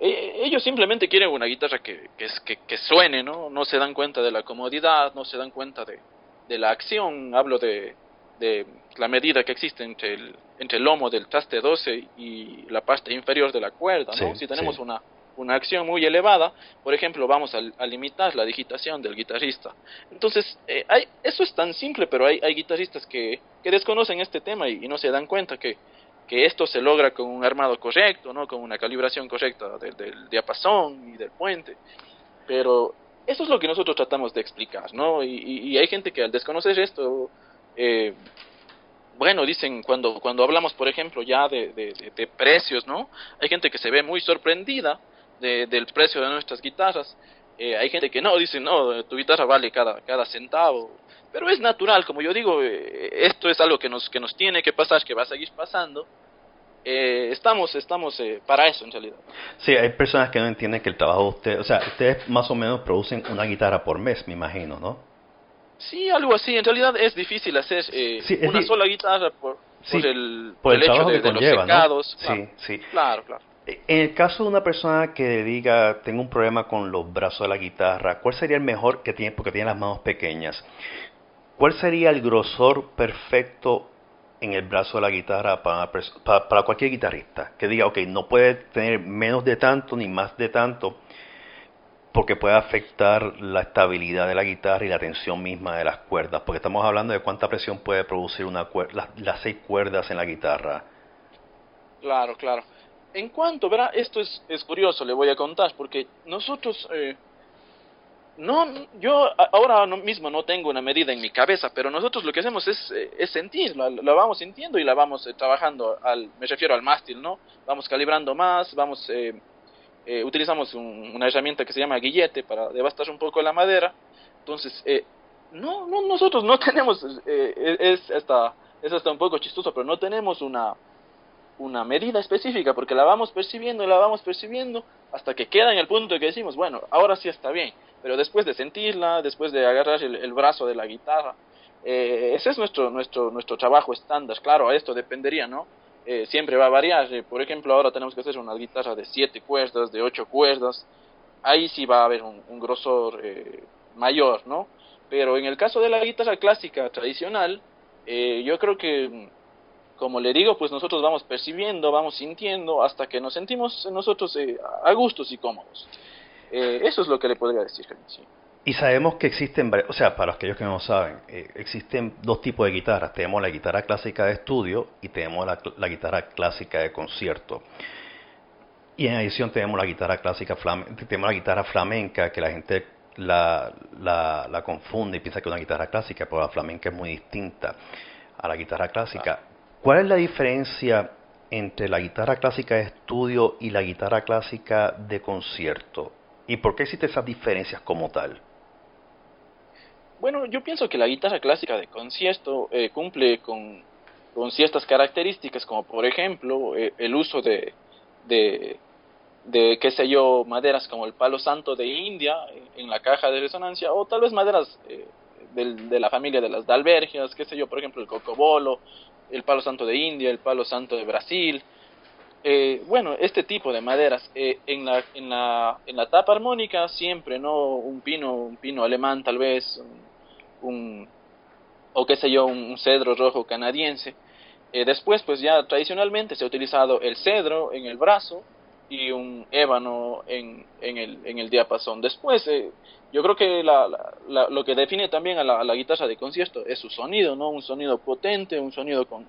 e, ellos simplemente quieren una guitarra que, que, que, suene, ¿no? No se dan cuenta de la comodidad, no se dan cuenta de, de la acción, hablo de, de la medida que existe entre el, entre el lomo del traste 12 y la parte inferior de la cuerda, ¿no? si tenemos una, una acción muy elevada, por ejemplo, vamos a, limitar la digitación del guitarrista. Entonces, eh, hay, eso es tan simple, pero hay, hay guitarristas que, que desconocen este tema y no se dan cuenta que que esto se logra con un armado correcto, ¿no? con una calibración correcta del, diapasón y del puente. Pero eso es lo que nosotros tratamos de explicar, ¿no? Y, hay gente que al desconocer esto, eh, bueno, dicen, cuando, cuando hablamos, por ejemplo, ya de, de, precios, ¿no? Hay gente que se ve muy sorprendida del precio de nuestras guitarras. Eh, hay gente que no, dice, no, tu guitarra vale cada, cada centavo. Pero es natural, como yo digo, eh, esto es algo que nos, que nos tiene que pasar, que va a seguir pasando. Eh, estamos estamos eh, para eso en realidad. Sí, hay personas que no entienden que el trabajo de ustedes, o sea, ustedes más o menos producen una guitarra por mes, me imagino, ¿no? Sí, algo así. En realidad es difícil hacer eh, una sola guitarra por, por el, por el, hecho de, los secados. Sí, sí. Claro, claro. En el caso de una persona que diga, tengo un problema con los brazos de la guitarra, ¿cuál sería el mejor que tiene, porque tiene las manos pequeñas? ¿Cuál sería el grosor perfecto en el brazo de la guitarra para, cualquier guitarrista? Que diga, ok, no puede tener menos de tanto ni más de tanto, porque puede afectar la estabilidad de la guitarra y la tensión misma de las cuerdas, porque estamos hablando de cuánta presión puede producir una cuerda, las, seis cuerdas en la guitarra. Claro, claro. En cuanto, verá, esto es, es curioso, le voy a contar, porque nosotros... Eh, no, yo ahora mismo no tengo una medida en mi cabeza, pero nosotros lo que hacemos es, eh, es sentir, la, vamos sintiendo y la vamos eh, trabajando, al, me refiero al mástil, ¿no? Vamos calibrando más, vamos, eh, utilizamos una herramienta que se llama guillete para devastar un poco la madera, entonces, no, no, nosotros no tenemos, es, hasta, es hasta un poco chistoso, pero no tenemos una, una medida específica, porque la vamos percibiendo y la vamos percibiendo hasta que queda en el punto que decimos, bueno, ahora sí está bien, pero después de sentirla, después de agarrar el, brazo de la guitarra, eh, ese es nuestro, nuestro, nuestro trabajo estándar, claro, esto dependería, ¿no? Eh, siempre va a variar, eh, por ejemplo, ahora tenemos que hacer una guitarra de siete cuerdas, de ocho cuerdas, ahí sí va a haber un, grosor mayor, ¿no? Pero en el caso de la guitarra clásica tradicional, yo creo que como le digo, pues nosotros vamos percibiendo, vamos sintiendo hasta que nos sentimos nosotros eh, a gustos y cómodos. Eh, eso es lo que le podría decir. Y sabemos que existen, o sea, para aquellos que no saben, eh, existen dos tipos de guitarras. Tenemos la guitarra clásica de estudio y tenemos la, guitarra clásica de concierto. Y en adición tenemos la guitarra clásica, tenemos la guitarra flamenca, que la gente la, la, confunde y piensa que es una guitarra clásica, pero la flamenca es muy distinta a la guitarra clásica. ¿Cuál es la diferencia entre la guitarra clásica de estudio y la guitarra clásica de concierto? ¿Y por qué existen esas diferencias como tal? Bueno, yo pienso que la guitarra clásica de concierto eh, cumple con, ciertas características, como por ejemplo eh, el uso de, de, de, qué sé yo, maderas como el palo santo de India en la caja de resonancia, o tal vez maderas eh, de la familia de las dalbergias, qué sé yo, por ejemplo el cocobolo, el palo santo de India, el palo santo de Brasil. Eh, bueno, este tipo de maderas. Eh, en, la, en, la, en la tapa armónica siempre, ¿no? Un pino, un pino alemán tal vez, un, o qué sé yo, un, cedro rojo canadiense. Eh, después, pues ya tradicionalmente se ha utilizado el cedro en el brazo y un ébano en, en, el, en el diapasón. Después, eh, yo creo que la, lo que define también a la, guitarra de concierto es su sonido, ¿no? Un sonido potente, un sonido con,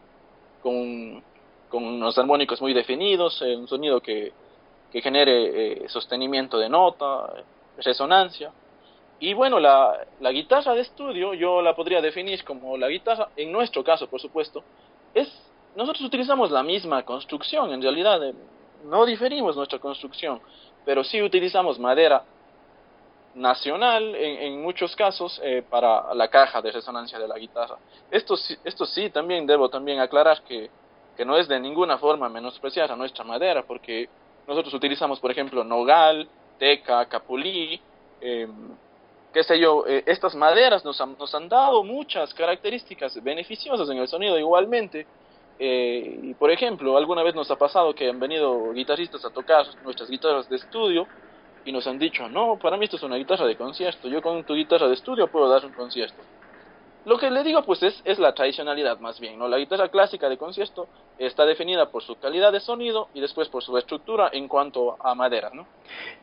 con, con unos armónicos muy definidos, eh, un sonido que, genere eh, sostenimiento de nota, resonancia. Y bueno, la, guitarra de estudio yo la podría definir como la guitarra, en nuestro caso por supuesto, es nosotros utilizamos la misma construcción en realidad no diferimos nuestra construcción, pero sí utilizamos madera nacional en, muchos casos eh, para la caja de resonancia de la guitarra. Esto, esto sí, también debo también aclarar que, que no es de ninguna forma menospreciar a nuestra madera, porque nosotros utilizamos, por ejemplo, nogal, teca, capulí, eh, qué sé yo, eh, estas maderas nos nos han dado muchas características beneficiosas en el sonido igualmente, eh, y por ejemplo, alguna vez nos ha pasado que han venido guitarristas a tocar nuestras guitarras de estudio y nos han dicho, no, para mí esto es una guitarra de concierto, yo con tu guitarra de estudio puedo dar un concierto. Lo que le digo pues es, es la tradicionalidad más bien, ¿no? La guitarra clásica de concierto está definida por su calidad de sonido y después por su estructura en cuanto a madera, ¿no?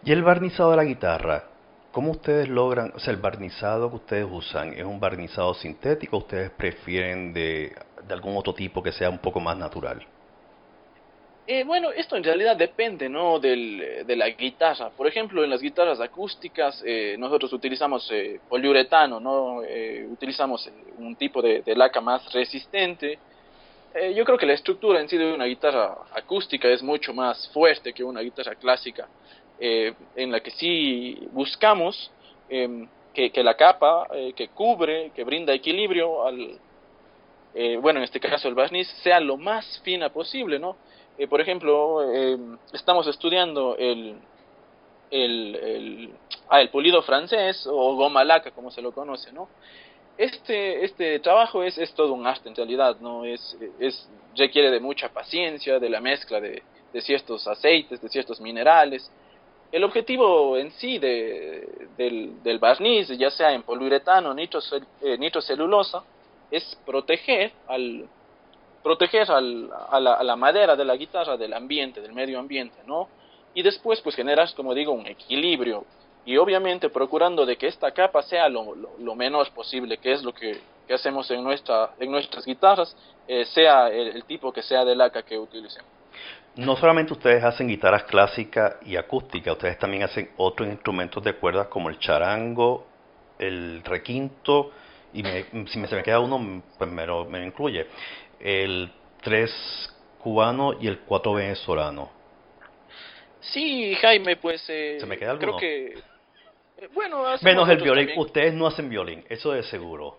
¿Y el barnizado de la guitarra? ¿Cómo ustedes logran, o sea, el barnizado que ustedes usan, es un barnizado sintético? ¿Ustedes prefieren de de algún otro tipo que sea un poco más natural? Eh, bueno, esto en realidad depende, ¿no? Del, de la guitarra. Por ejemplo, en las guitarras acústicas eh, nosotros utilizamos eh, poliuretano, ¿no? utilizamos un tipo de, laca más resistente. yo creo que la estructura en sí de una guitarra acústica es mucho más fuerte que una guitarra clásica, en la que sí buscamos em, que, que, la capa que cubre, que brinda equilibrio al, eh, bueno, en este caso el barniz, sea lo más fina posible, ¿no? Eh, por ejemplo, eh, estamos estudiando el, el, el, ah, el pulido francés o goma laca, como se lo conoce, ¿no? Este, este trabajo es, es todo un arte en realidad, ¿no? Es, es, requiere de mucha paciencia, de la mezcla de, de ciertos aceites, de ciertos minerales. El objetivo en sí de, del, del barniz, ya sea en poliuretano, nitrocel, nitrocelulosa, es proteger al proteger al, a, la, madera de la guitarra del ambiente, del medio ambiente, ¿no? Y después pues generas, como digo, un equilibrio y obviamente procurando de que esta capa sea lo, lo, menos posible, que es lo que, hacemos en, nuestra, en nuestras guitarras, eh, sea el, tipo que sea de laca que utilicemos. no solamente ustedes hacen guitarras clásicas y acústicas, ustedes también hacen otros instrumentos de cuerdas como el charango, el requinto, y si me, se me queda uno, pues me lo, me incluye, el tres cubano y el cuatro venezolano. Sí, Jaime, pues eh, ¿Se me queda creo que... Eh, bueno, Menos el violín, ustedes no hacen violín, eso de seguro.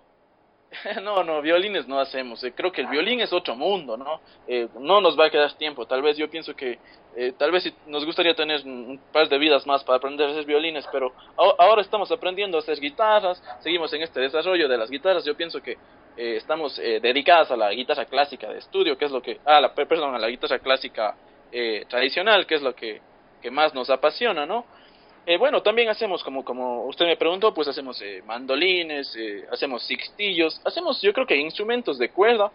no, no, violines no hacemos. Eh, creo que el violín es otro mundo, ¿no? Eh, no nos va a quedar tiempo. Tal vez yo pienso que, eh, tal vez nos gustaría tener un par de vidas más para aprender a hacer violines, pero ahora estamos aprendiendo a hacer guitarras, seguimos en este desarrollo de las guitarras. Yo pienso que estamos dedicadas a la guitarra clásica de estudio, que es lo que, ah, la, perdón, a la guitarra clásica tradicional, que es lo que, que más nos apasiona, ¿no? Eh, bueno, también hacemos, como, como usted me preguntó, pues hacemos eh, mandolines, eh, hacemos sixtillos, hacemos yo creo que instrumentos de cuerda,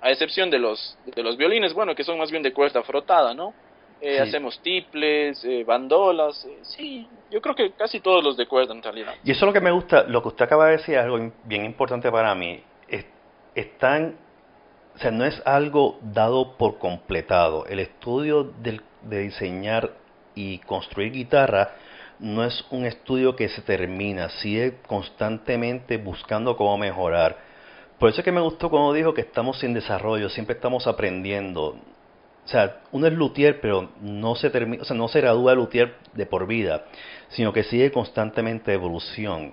a excepción de los, de los violines, bueno, que son más bien de cuerda frotada, ¿no? Hacemos tiples, bandolas, sí, yo creo que casi todos los de cuerda en realidad. Y eso es lo que me gusta, lo que usted acaba de decir, algo bien importante para mí, es, están, o sea, no es algo dado por completado, el estudio del, de diseñar y construir guitarra no es un estudio que se termina, sigue constantemente buscando cómo mejorar. Por eso es que me gustó cuando dijo que estamos en desarrollo, siempre estamos aprendiendo. O sea, uno es luthier, pero no se termina, o sea, no se gradúa luthier de por vida, sino que sigue constantemente evolución.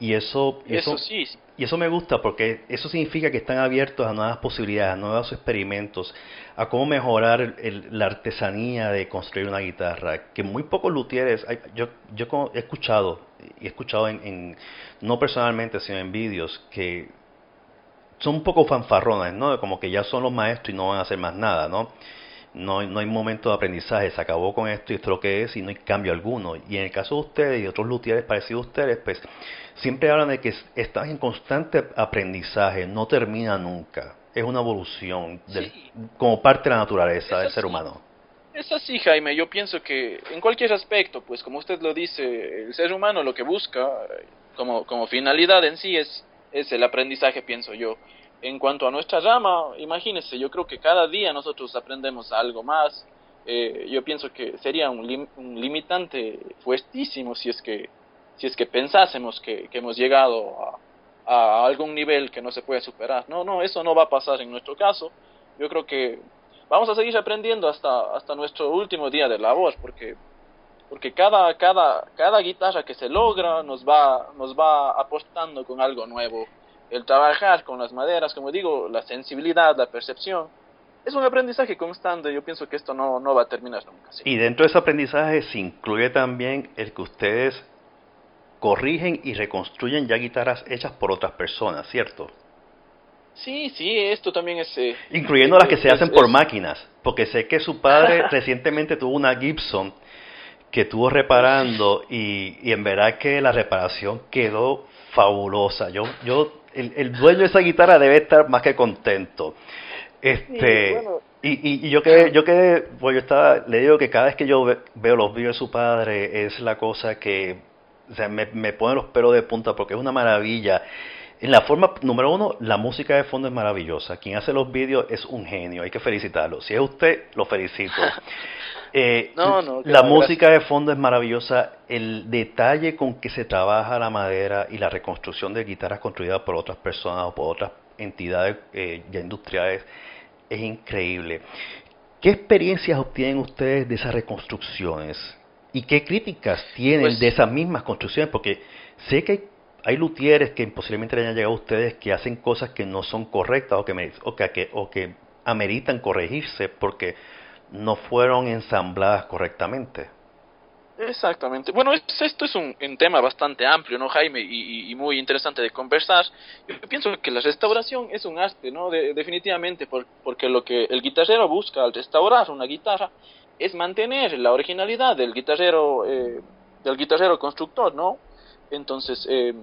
Y eso, eso, sí. Y eso me gusta porque eso significa que están abiertos a nuevas posibilidades, a nuevos experimentos, a cómo mejorar la artesanía de construir una guitarra. Que muy pocos luthieres, yo, yo he escuchado, y he escuchado en, no personalmente, sino en vídeos, que son un poco fanfarrones, ¿no? Como que ya son los maestros y no van a hacer más nada, ¿no? No, no hay momento de aprendizaje, se acabó con esto y esto es lo que es y no hay cambio alguno. Y en el caso de ustedes y otros luthieres parecidos a ustedes, pues siempre hablan de que estás en constante aprendizaje, no termina nunca. Es una evolución como parte de la naturaleza del ser humano. Es así, Jaime. Yo pienso que en cualquier aspecto, pues como usted lo dice, el ser humano lo que busca como, como finalidad en sí es, es el aprendizaje, pienso yo. En cuanto a nuestra rama, imagínese, yo creo que cada día nosotros aprendemos algo más. Eh, yo pienso que sería un, limitante fuertísimo si es que si es que pensásemos que, hemos llegado a, algún nivel que no se puede superar. No, no, eso no va a pasar en nuestro caso. Yo creo que vamos a seguir aprendiendo hasta hasta nuestro último día de labor, porque porque cada cada cada guitarra que se logra nos va nos va apostando con algo nuevo el trabajar con las maderas, como digo, la sensibilidad, la percepción, es un aprendizaje constante. Yo pienso que esto no, no va a terminar nunca. Y dentro de ese aprendizaje se incluye también el que ustedes corrigen y reconstruyen ya guitarras hechas por otras personas, ¿cierto? Sí, sí, esto también es... Eh, Incluyendo las que se hacen por máquinas, porque sé que su padre recientemente tuvo una Gibson que estuvo reparando y, y en verdad que la reparación quedó fabulosa. Yo, yo el, dueño de esa guitarra debe estar más que contento. Este, y, y, yo que yo que pues yo estaba, le digo que cada vez que yo veo los vídeos de su padre es la cosa que o sea, me, me pone los pelos de punta porque es una maravilla. En la forma, número uno, la música de fondo es maravillosa. Quien hace los vídeos es un genio, hay que felicitarlo. Si es usted, lo felicito. Eh, la música de fondo es maravillosa. El detalle con que se trabaja la madera y la reconstrucción de guitarras construidas por otras personas o por otras entidades eh, ya industriales es increíble. ¿Qué experiencias obtienen ustedes de esas reconstrucciones? ¿Y qué críticas tienen pues de esas mismas construcciones? Porque sé que hay hay luthieres que posiblemente le hayan llegado a ustedes que hacen cosas que no son correctas o que, o que, o que ameritan corregirse porque no fueron ensambladas correctamente. Exactamente. Bueno, esto es un, tema bastante amplio, ¿no, Jaime? Y, muy interesante de conversar. Yo pienso que la restauración es un arte, ¿no? definitivamente, porque lo que el guitarrero busca al restaurar una guitarra es mantener la originalidad del guitarrero, eh, del guitarrero constructor, ¿no? Entonces, eh,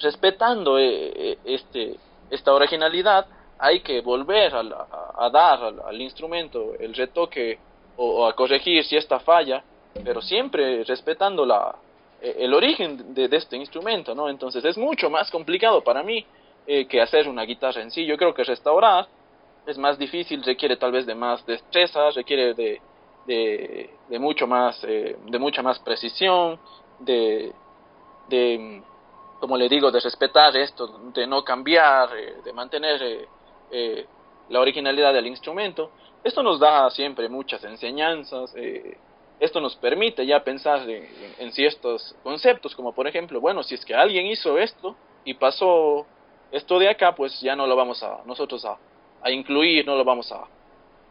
respetando eh, eh, este, esta originalidad, hay que volver a, dar al, instrumento el retoque o, a corregir si esta falla, pero siempre respetando la, el origen de, este instrumento, ¿no? Entonces es mucho más complicado para mí que hacer una guitarra en sí. Yo creo que restaurar es más difícil, requiere tal vez de más destreza, requiere de, de, mucho más, eh, de mucha más precisión, de, de, como le digo, de respetar esto, de no cambiar, eh, de mantener eh, la originalidad del instrumento. Esto nos da siempre muchas enseñanzas, esto nos permite ya pensar en, ciertos conceptos, como por ejemplo, bueno, si es que alguien hizo esto y pasó esto de acá, pues ya no lo vamos a nosotros a, a incluir, no lo vamos a,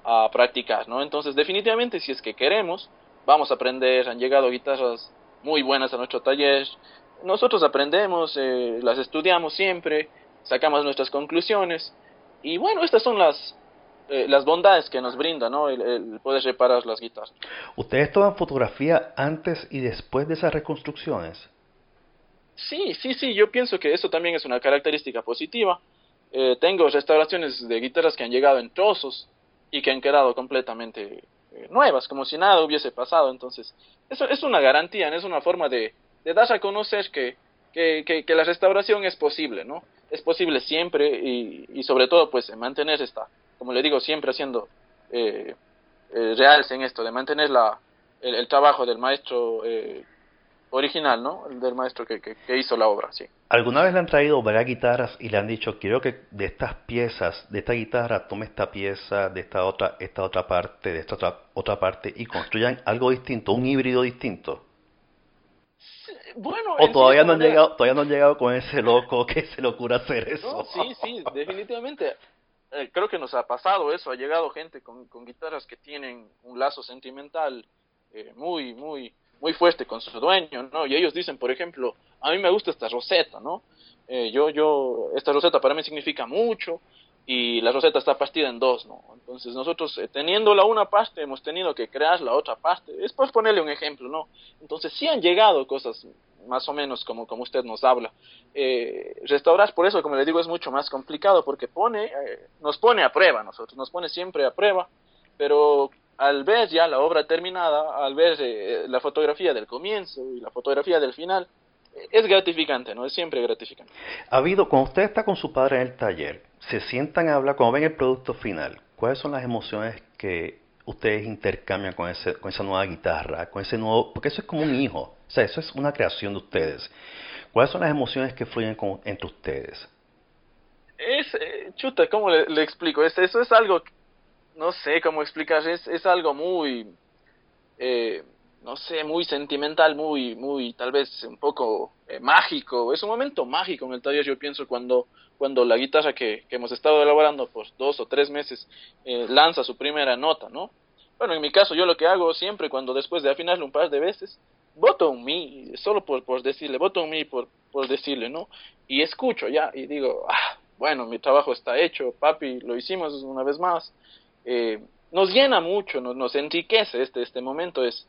a practicar, ¿no? Entonces, definitivamente, si es que queremos, vamos a aprender, han llegado guitarras muy buenas a nuestro taller, nosotros aprendemos, eh, las estudiamos siempre, sacamos nuestras conclusiones, y bueno, estas son las, eh, las bondades que nos brinda, ¿no? El, poder reparar las guitarras. ¿Ustedes toman fotografía antes y después de esas reconstrucciones? Sí, sí, sí, yo pienso que eso también es una característica positiva. Eh, tengo restauraciones de guitarras que han llegado en trozos y que han quedado completamente eh, nuevas, como si nada hubiese pasado. Entonces, eso es una garantía, es una forma de, de dar a conocer que, que, que, la restauración es posible, ¿no? Es posible siempre y, sobre todo, pues, mantener esta, como le digo, siempre haciendo eh, eh, en esto, de mantener la, el, trabajo del maestro eh, original, ¿no? El del maestro que, que, hizo la obra, sí. ¿Alguna vez le han traído varias guitarras y le han dicho, quiero que de estas piezas, de esta guitarra, tome esta pieza, de esta otra, esta otra parte, de esta otra, otra parte y construyan algo distinto, un híbrido distinto? Bueno, o todavía no han llegado, todavía no han llegado con ese loco que se le ocurra hacer eso. sí, sí, definitivamente. Eh, creo que nos ha pasado eso, ha llegado gente con, con guitarras que tienen un lazo sentimental eh, muy, muy, muy fuerte con su dueño, ¿no? Y ellos dicen, por ejemplo, a mí me gusta esta roseta, ¿no? Eh, yo, yo, esta roseta para mí significa mucho y la roseta está partida en dos, ¿no? Entonces nosotros, eh, teniendo la una parte, hemos tenido que crear la otra parte. Es por ponerle un ejemplo, ¿no? Entonces sí han llegado cosas más o menos como, como usted nos habla. Eh, restaurar, por eso, como le digo, es mucho más complicado porque pone, eh, nos pone a prueba nosotros, nos pone siempre a prueba, pero al ver ya la obra terminada, al ver eh, la fotografía del comienzo y la fotografía del final, es gratificante, ¿no? Es siempre gratificante. Ha habido, cuando usted está con su padre en el taller, se sientan a hablar, cuando ven el producto final, ¿cuáles son las emociones que ustedes intercambian con, ese, con esa nueva guitarra, con ese nuevo, porque eso es como un hijo, o sea, eso es una creación de ustedes. ¿Cuáles son las emociones que fluyen entre ustedes? Es, eh, chuta, ¿cómo le, explico? Es, eso es algo no sé cómo explicar, es, es algo muy, eh, no sé, muy sentimental, muy, muy, tal vez un poco eh, mágico. Es un momento mágico en el taller, yo pienso, cuando, cuando la guitarra que, que hemos estado elaborando por dos o tres meses eh, lanza su primera nota, ¿no? Bueno, en mi caso, yo lo que hago siempre, cuando después de afinarlo un par de veces, voto un mi, solo por, por decirle, voto un mi por, por decirle, ¿no? Y escucho ya, y digo, ah, bueno, mi trabajo está hecho, papi, lo hicimos una vez más, eh, nos llena mucho, nos, nos enriquece este, este momento, es,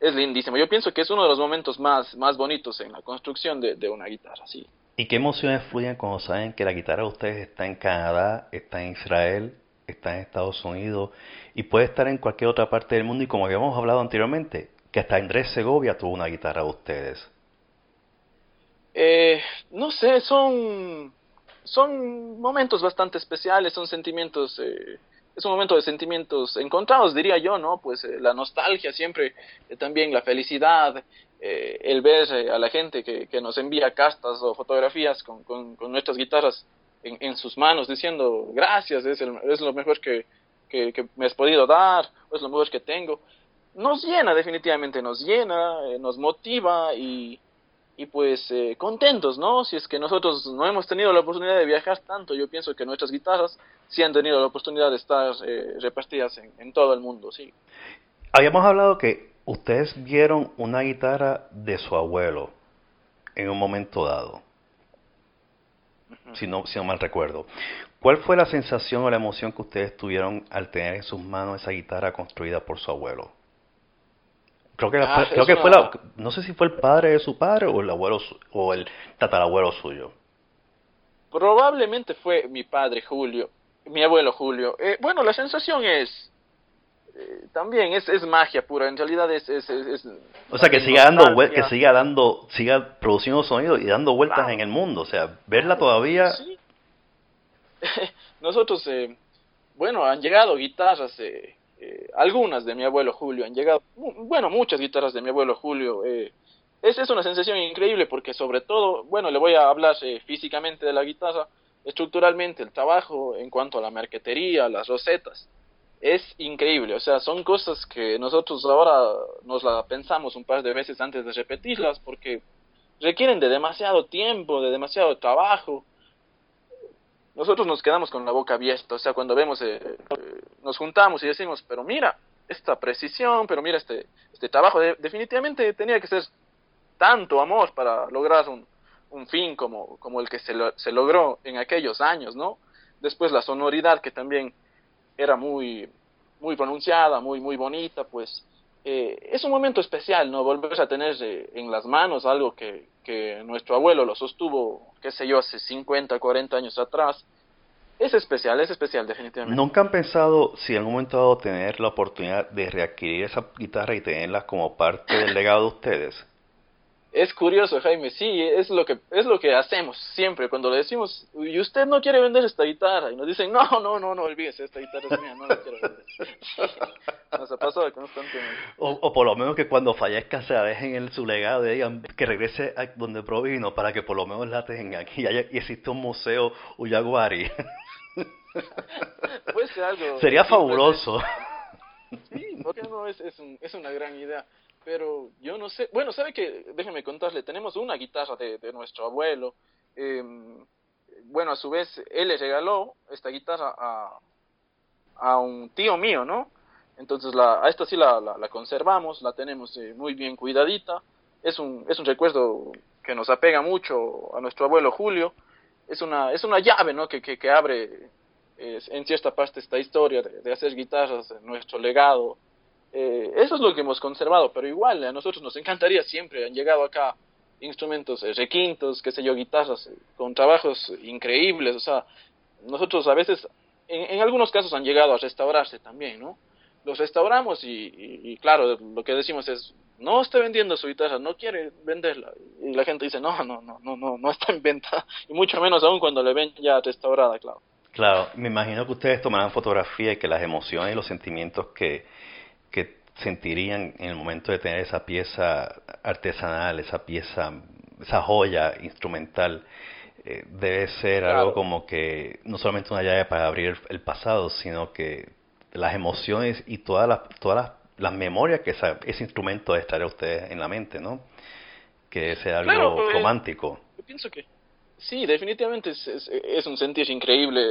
es lindísimo. Yo pienso que es uno de los momentos más, más bonitos en la construcción de, de una guitarra, sí. ¿Y qué emociones fluyen cuando saben que la guitarra de ustedes está en Canadá, está en Israel, está en Estados Unidos y puede estar en cualquier otra parte del mundo? Y como habíamos hablado anteriormente, que hasta Andrés Segovia tuvo una guitarra de ustedes. Eh, no sé, son, son momentos bastante especiales, son sentimientos eh, es un momento de sentimientos encontrados, diría yo, ¿no? Pues eh, la nostalgia siempre, eh, también la felicidad, eh, el ver a la gente que, nos envía castas o fotografías con, nuestras guitarras en, en, sus manos diciendo gracias, es, el, es lo mejor que, que, que, me has podido dar, o es lo mejor que tengo. Nos llena, definitivamente, nos llena, nos motiva y, y pues eh, contentos, ¿no? Si es que nosotros no hemos tenido la oportunidad de viajar tanto, yo pienso que nuestras guitarras sí han tenido la oportunidad de estar eh, repartidas en, en, todo el mundo, sí. Habíamos hablado que ustedes vieron una guitarra de su abuelo en un momento dado, si, no, si no mal recuerdo. ¿Cuál fue la sensación o la emoción que ustedes tuvieron al tener en sus manos esa guitarra construida por su abuelo? Creo que, ah, creo que fue la, no sé si fue el padre de su padre o el abuelo o el tatarabuelo suyo. Probablemente fue mi padre Julio, mi abuelo Julio. Eh, bueno, la sensación es eh, también es, es magia pura. En realidad es, es, es, o sea que siga dando que siga dando siga produciendo sonido y dando vueltas en el mundo. O sea, verla todavía. Sí. Nosotros eh, bueno, han llegado guitarras, algunas de mi abuelo Julio, han llegado, bueno, muchas guitarras de mi abuelo Julio. esa es una sensación increíble porque sobre todo, bueno, le voy a hablar físicamente de la guitarra, estructuralmente el trabajo en cuanto a la marquetería, las rosetas, es increíble, o sea, son cosas que nosotros ahora nos la pensamos un par de veces antes de repetirlas porque requieren de demasiado tiempo, de demasiado trabajo. Nosotros nos quedamos con la boca abierta, o sea, cuando vemos, eh, eh, nos juntamos y decimos, pero mira, esta precisión, pero mira este, este trabajo, definitivamente tenía que ser tanto amor para lograr un, un fin como, como el que se, se logró en aquellos años, ¿no? Después la sonoridad que también era muy, muy pronunciada, muy, muy bonita, pues eh, es un momento especial, ¿no? Volver a tener eh, en las manos algo que, que nuestro abuelo lo sostuvo, qué sé yo, hace 50, 40 años atrás. Es especial, es especial definitivamente. ¿Nunca han pensado si en algún momento dado tener la oportunidad de readquirir esa guitarra y tenerla como parte del legado de ustedes? Es curioso, Jaime, sí, es lo que es lo que hacemos siempre cuando le decimos, "Y usted no quiere vender esta guitarra." Y nos dicen, "No, no, no, no olvídese, esta guitarra es mía, no la quiero vender." nos ha pasado constantemente. O, o por lo menos que cuando fallezca se la dejen en su legado, digan que regrese a donde provino para que por lo menos la tengan aquí y, existe un museo Uyaguari. Puede ser algo Sería fabuloso. Sí, porque no es es, un, es una gran idea pero yo no sé, bueno, sabe que, déjeme contarle, tenemos una guitarra de, de nuestro abuelo, eh, bueno, a su vez, él le regaló esta guitarra a, a un tío mío, ¿no? Entonces, la, a esta sí la, la, conservamos, la tenemos eh, muy bien cuidadita, es un, es un recuerdo que nos apega mucho a nuestro abuelo Julio, es una, es una llave, ¿no? Que, que, que abre en cierta parte esta historia de, de hacer guitarras, nuestro legado, eh, eso es lo que hemos conservado, pero igual a nosotros nos encantaría siempre, han llegado acá instrumentos eh, requintos, qué sé yo, guitarras, eh, con trabajos increíbles, o sea, nosotros a veces, en, algunos casos han llegado a restaurarse también, ¿no? Los restauramos y, y, claro, lo que decimos es, no está vendiendo su guitarra, no quiere venderla. Y la gente dice, no, no, no, no, no, no está en venta. Y mucho menos aún cuando le ven ya restaurada, claro. Claro, me imagino que ustedes tomarán fotografía y que las emociones y los sentimientos que, que sentirían en el momento de tener esa pieza artesanal, esa pieza, esa joya instrumental, eh, debe ser algo como que no solamente una llave para abrir el, pasado, sino que las emociones y todas las, todas las, memorias que ese instrumento debe estar a ustedes en la mente, ¿no? Que es algo pues, romántico. Yo pienso que sí, definitivamente es, es un sentir increíble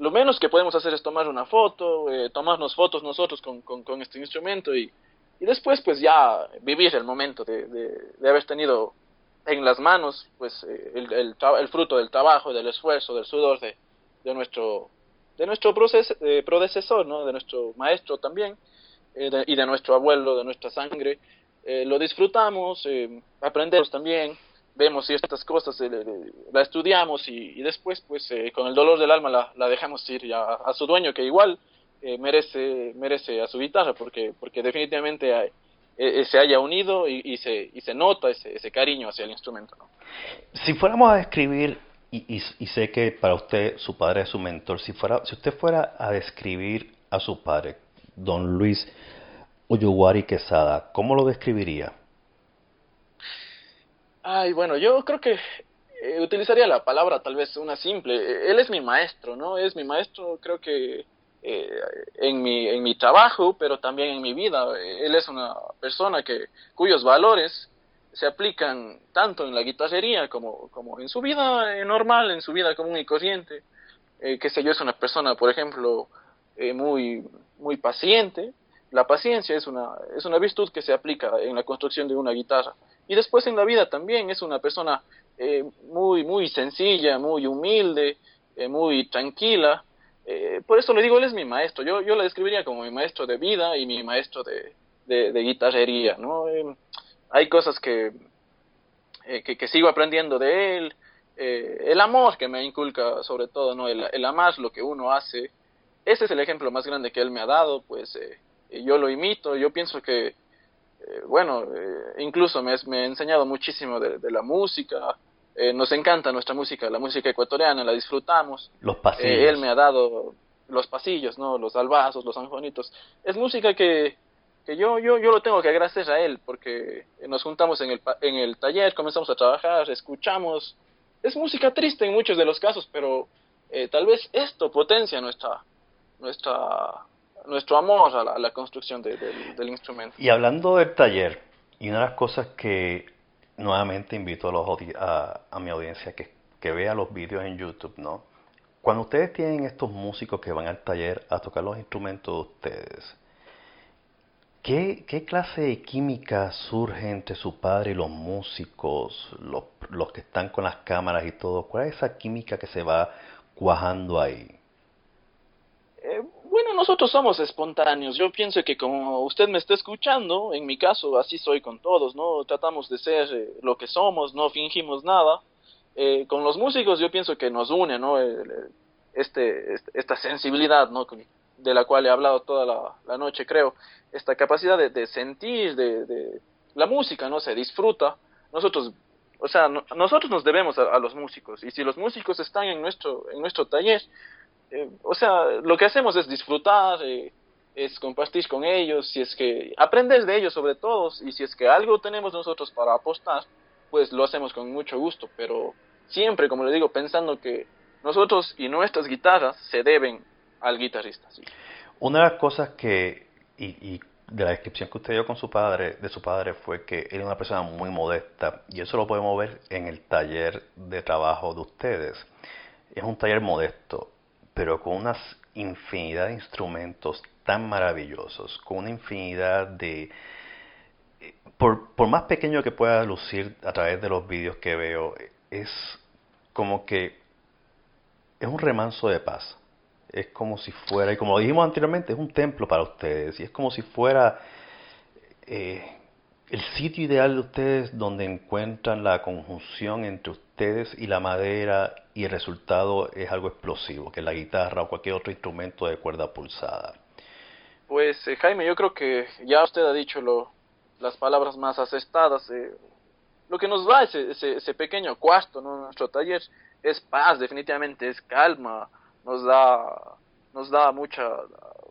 lo menos que podemos hacer es tomar una foto, eh, tomarnos fotos nosotros con, con, este instrumento y, y, después pues ya vivir el momento de, de, haber tenido en las manos pues eh, el, el, fruto del trabajo, del esfuerzo, del sudor de, de nuestro de nuestro proceso, eh, predecesor, ¿no? de nuestro maestro también y de nuestro abuelo, de nuestra sangre. lo disfrutamos, aprendemos también vemos ciertas cosas, eh, la estudiamos y, después, pues, eh, con el dolor del alma la, dejamos ir ya a, su dueño, que igual eh, merece merece a su guitarra, porque porque definitivamente se haya unido y, se, y se nota ese, ese cariño hacia el instrumento. Si fuéramos a describir, y, y, sé que para usted su padre es su mentor, si, fuera, si usted fuera a describir a su padre, don Luis Uyuguari Quesada, ¿cómo lo describiría? Ay, bueno, yo creo que eh, utilizaría la palabra tal vez una simple. Él es mi maestro, ¿no? Es mi maestro, creo que eh, en, mi, en mi trabajo, pero también en mi vida. Él es una persona que cuyos valores se aplican tanto en la guitarrería como, como en su vida eh, normal, en su vida común y corriente. Eh, que sé yo, es una persona, por ejemplo, muy, muy paciente. La paciencia es una, es una virtud que se aplica en la construcción de una guitarra y después en la vida también es una persona eh, muy, muy sencilla, muy humilde, eh, muy tranquila. Eh, por eso le digo, él es mi maestro. Yo, yo le describiría como mi maestro de vida y mi maestro de, de, guitarrería, ¿no? hay cosas que, que, que, sigo aprendiendo de él. el amor que me inculca sobre todo, ¿no? El, el, amar lo que uno hace. Ese es el ejemplo más grande que él me ha dado, pues yo lo imito. Yo pienso que eh, bueno, eh, incluso me, me, ha enseñado muchísimo de, la música, eh, nos encanta nuestra música, la música ecuatoriana, la disfrutamos. Los pasillos. él me ha dado los pasillos, ¿no? Los albazos, los anjonitos. Es música que, que yo, yo, yo lo tengo que agradecer a él, porque nos juntamos en el, en el taller, comenzamos a trabajar, escuchamos. Es música triste en muchos de los casos, pero eh, tal vez esto potencia nuestra, nuestra, nuestro amor a la, construcción del instrumento. Y hablando del taller, y una de las cosas que nuevamente invito a, los, a, a mi audiencia que, que vea los vídeos en YouTube, ¿no? Cuando ustedes tienen estos músicos que van al taller a tocar los instrumentos de ustedes, ¿qué, qué clase de química surge entre su padre y los músicos, los, los que están con las cámaras y todo? ¿Cuál es esa química que se va cuajando ahí? Eh, bueno, nosotros somos espontáneos. Yo pienso que como usted me está escuchando, en mi caso así soy con todos, ¿no? Tratamos de ser eh, lo que somos, no fingimos nada. Eh, con los músicos yo pienso que nos une, ¿no? Este, este, esta sensibilidad, ¿no? De la cual he hablado toda la, noche, creo. Esta capacidad de, sentir, de, la música, ¿no? Se disfruta. Nosotros, o sea, nosotros nos debemos a, los músicos. Y si los músicos están en nuestro, en nuestro taller, eh, o sea, lo que hacemos es disfrutar, eh, es compartir con ellos, si es que aprendes de ellos sobre todo, y si es que algo tenemos nosotros para apostar, pues lo hacemos con mucho gusto, pero siempre, como le digo, pensando que nosotros y nuestras guitarras se deben al guitarrista. ¿sí? Una de las cosas que, y, de la descripción que usted dio con su padre, de su padre, fue que era una persona muy modesta, y eso lo podemos ver en el taller de trabajo de ustedes. Es un taller modesto, pero con una infinidad de instrumentos tan maravillosos, con una infinidad de por, por, más pequeño que pueda lucir a través de los vídeos que veo, es como que es un remanso de paz. Es como si fuera, y como dijimos anteriormente, es un templo para ustedes. Y es como si fuera eh, el sitio ideal de ustedes donde encuentran la conjunción entre ustedes y la madera y el resultado es algo explosivo, que la guitarra o cualquier otro instrumento de cuerda pulsada. Pues eh, Jaime, yo creo que ya usted ha dicho lo, las palabras más asestadas. Eh, lo que nos da ese, ese, pequeño cuarto, ¿no? nuestro taller, es paz, definitivamente, es calma, nos da, nos da mucha,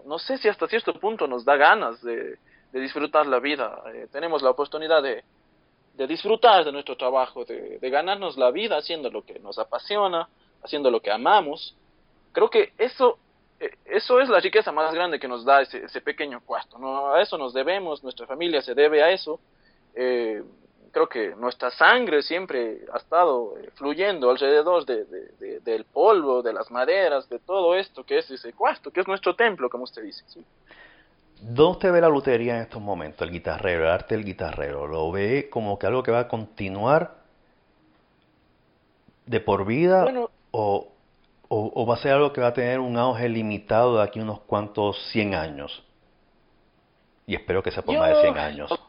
no sé si hasta cierto punto nos da ganas de, de disfrutar la vida. Eh, tenemos la oportunidad de, de disfrutar de nuestro trabajo, de, de ganarnos la vida haciendo lo que nos apasiona, haciendo lo que amamos. Creo que eso eh, eso es la riqueza más grande que nos da ese, pequeño cuarto. ¿no? A eso nos debemos, nuestra familia se debe a eso. Eh, creo que nuestra sangre siempre ha estado eh, fluyendo alrededor de, del polvo, de las maderas, de todo esto que es ese cuarto, que es nuestro templo, como usted dice. ¿Dónde usted ve la lutería en estos momentos, el guitarrero, el arte del guitarrero? ¿Lo ve como que algo que va a continuar de por vida o, o, va a ser algo que va a tener un auge limitado de aquí unos cuantos 100 años? Y espero que sea por más de 100 años.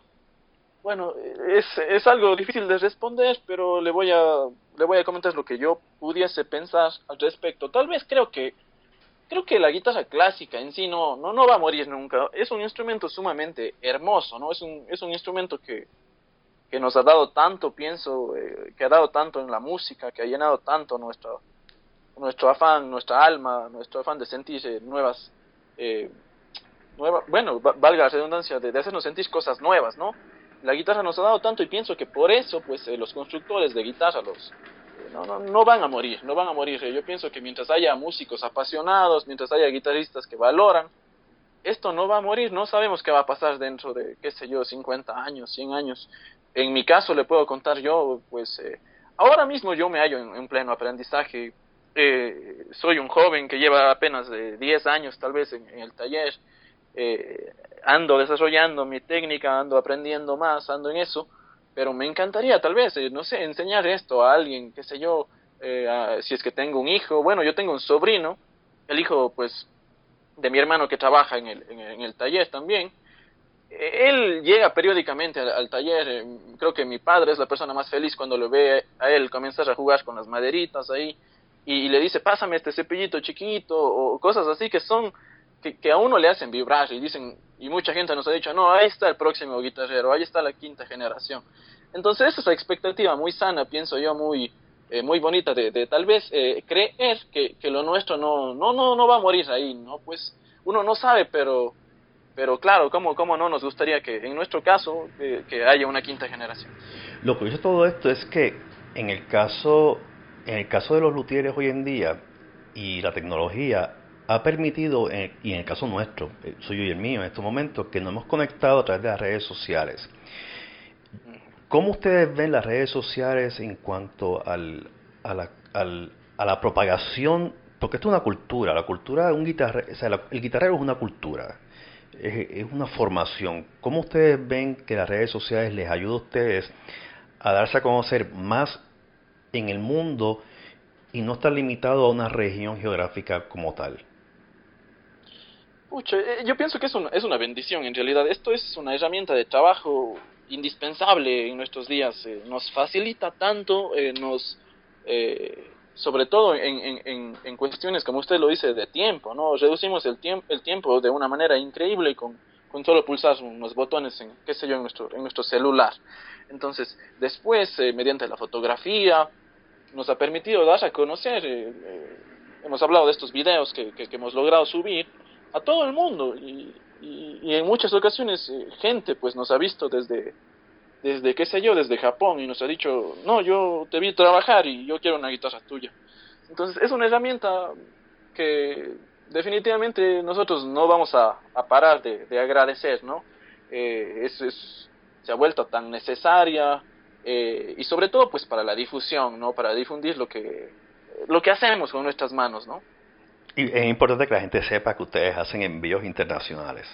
Bueno, es, es algo difícil de responder, pero le voy a le voy a comentar lo que yo pudiese pensar al respecto. Tal vez creo que creo que la guitarra clásica en sí no no no va a morir nunca. Es un instrumento sumamente hermoso, ¿no? Es un es un instrumento que que nos ha dado tanto, pienso, eh, que ha dado tanto en la música, que ha llenado tanto nuestro nuestro afán, nuestra alma, nuestro afán de sentir nuevas, eh, bueno, valga la redundancia, de, hacernos sentir cosas nuevas, ¿no? La guitarra nos ha dado tanto y pienso que por eso, pues, eh, los constructores de guitarra, los, eh, no, no, no van a morir, no van a morir. Yo pienso que mientras haya músicos apasionados, mientras haya guitarristas que valoran, esto no va a morir, no sabemos qué va a pasar dentro de, qué sé yo, 50 años, 100 años. En mi caso le puedo contar yo, pues, ahora mismo yo me hallo en pleno aprendizaje, eh, soy un joven que lleva apenas de 10 años tal vez en, el taller, eh, ando desarrollando mi técnica, ando aprendiendo más, ando en eso, pero me encantaría tal vez, eh, no sé, enseñar esto a alguien, qué sé yo, eh, si es que tengo un hijo, bueno, yo tengo un sobrino, el hijo pues de mi hermano que trabaja en el, en el, taller también, él llega periódicamente al, taller, creo que mi padre es la persona más feliz cuando lo ve a él comenzar a jugar con las maderitas ahí, y, le dice, pásame este cepillito chiquito o cosas así que son, que, que, a uno le hacen vibrar y dicen, y mucha gente nos ha dicho, no, ahí está el próximo guitarrero, ahí está la quinta generación. Entonces esa es la expectativa muy sana, pienso yo, muy, eh, muy bonita de, de tal vez eh, creer que, que, lo nuestro no, no, no, no va a morir ahí, ¿no? Pues uno no sabe, pero, pero claro, ¿cómo, cómo no nos gustaría que en nuestro caso que haya una quinta generación? Lo que dice todo esto es que en el caso, en el caso de los luthieres hoy en día y la tecnología ha permitido, y en el caso nuestro, el suyo y el mío en estos momentos, que nos hemos conectado a través de las redes sociales. ¿Cómo ustedes ven las redes sociales en cuanto al, a, la, a la propagación? Porque esto es una cultura, la cultura de un guitarrero, o sea, el guitarrero es una cultura, es, una formación. ¿Cómo ustedes ven que las redes sociales les ayudan a ustedes a darse a conocer más en el mundo y no estar limitado a una región geográfica como tal? Pucha, eh, yo pienso que es una, es una bendición en realidad. Esto es una herramienta de trabajo indispensable en nuestros días. Eh, nos facilita tanto, eh, nos, eh, sobre todo en, en, en, cuestiones, como usted lo dice, de tiempo, ¿no? Reducimos el, tiempo el tiempo de una manera increíble con, con solo pulsar unos botones en, qué sé yo, en nuestro, en nuestro celular. Entonces, después, mediante la fotografía, nos ha permitido dar a conocer, hemos hablado de estos videos que, que hemos logrado subir a todo el mundo. Y, y, en muchas ocasiones eh, gente pues nos ha visto desde desde qué sé yo desde Japón y nos ha dicho no yo te vi trabajar y yo quiero una guitarra tuya entonces es una herramienta que definitivamente nosotros no vamos a, parar de, de, agradecer no eh, es, es, se ha vuelto tan necesaria eh, y sobre todo pues para la difusión no para difundir lo que lo que hacemos con nuestras manos no y es importante que la gente sepa que ustedes hacen envíos internacionales.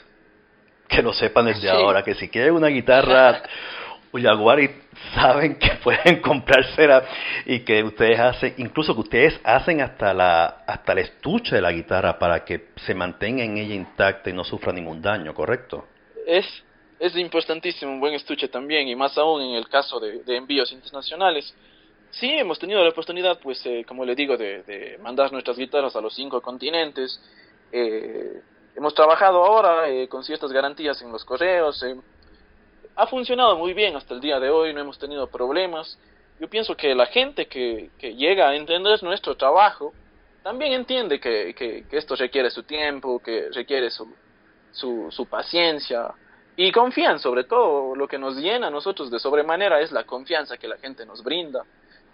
Que lo sepan desde ahora, que si quieren una guitarra Jaguari saben que pueden comprársela y que ustedes hacen, incluso que ustedes hacen hasta la hasta el estuche de la guitarra para que se mantenga en ella intacta y no sufra ningún daño, ¿correcto? Es es importantísimo un buen estuche también y más aún en el caso de, de envíos internacionales Sí, hemos tenido la oportunidad, pues, eh, como le digo, de, mandar nuestras guitarras a los cinco continentes. Eh, hemos trabajado ahora eh, con ciertas garantías en los correos. Eh, ha funcionado muy bien hasta el día de hoy, no hemos tenido problemas. Yo pienso que la gente que, que llega a entender nuestro trabajo también entiende que esto requiere su tiempo, que requiere su, su, su paciencia, y confían sobre todo lo que nos llena a nosotros de sobremanera es la confianza que la gente nos brinda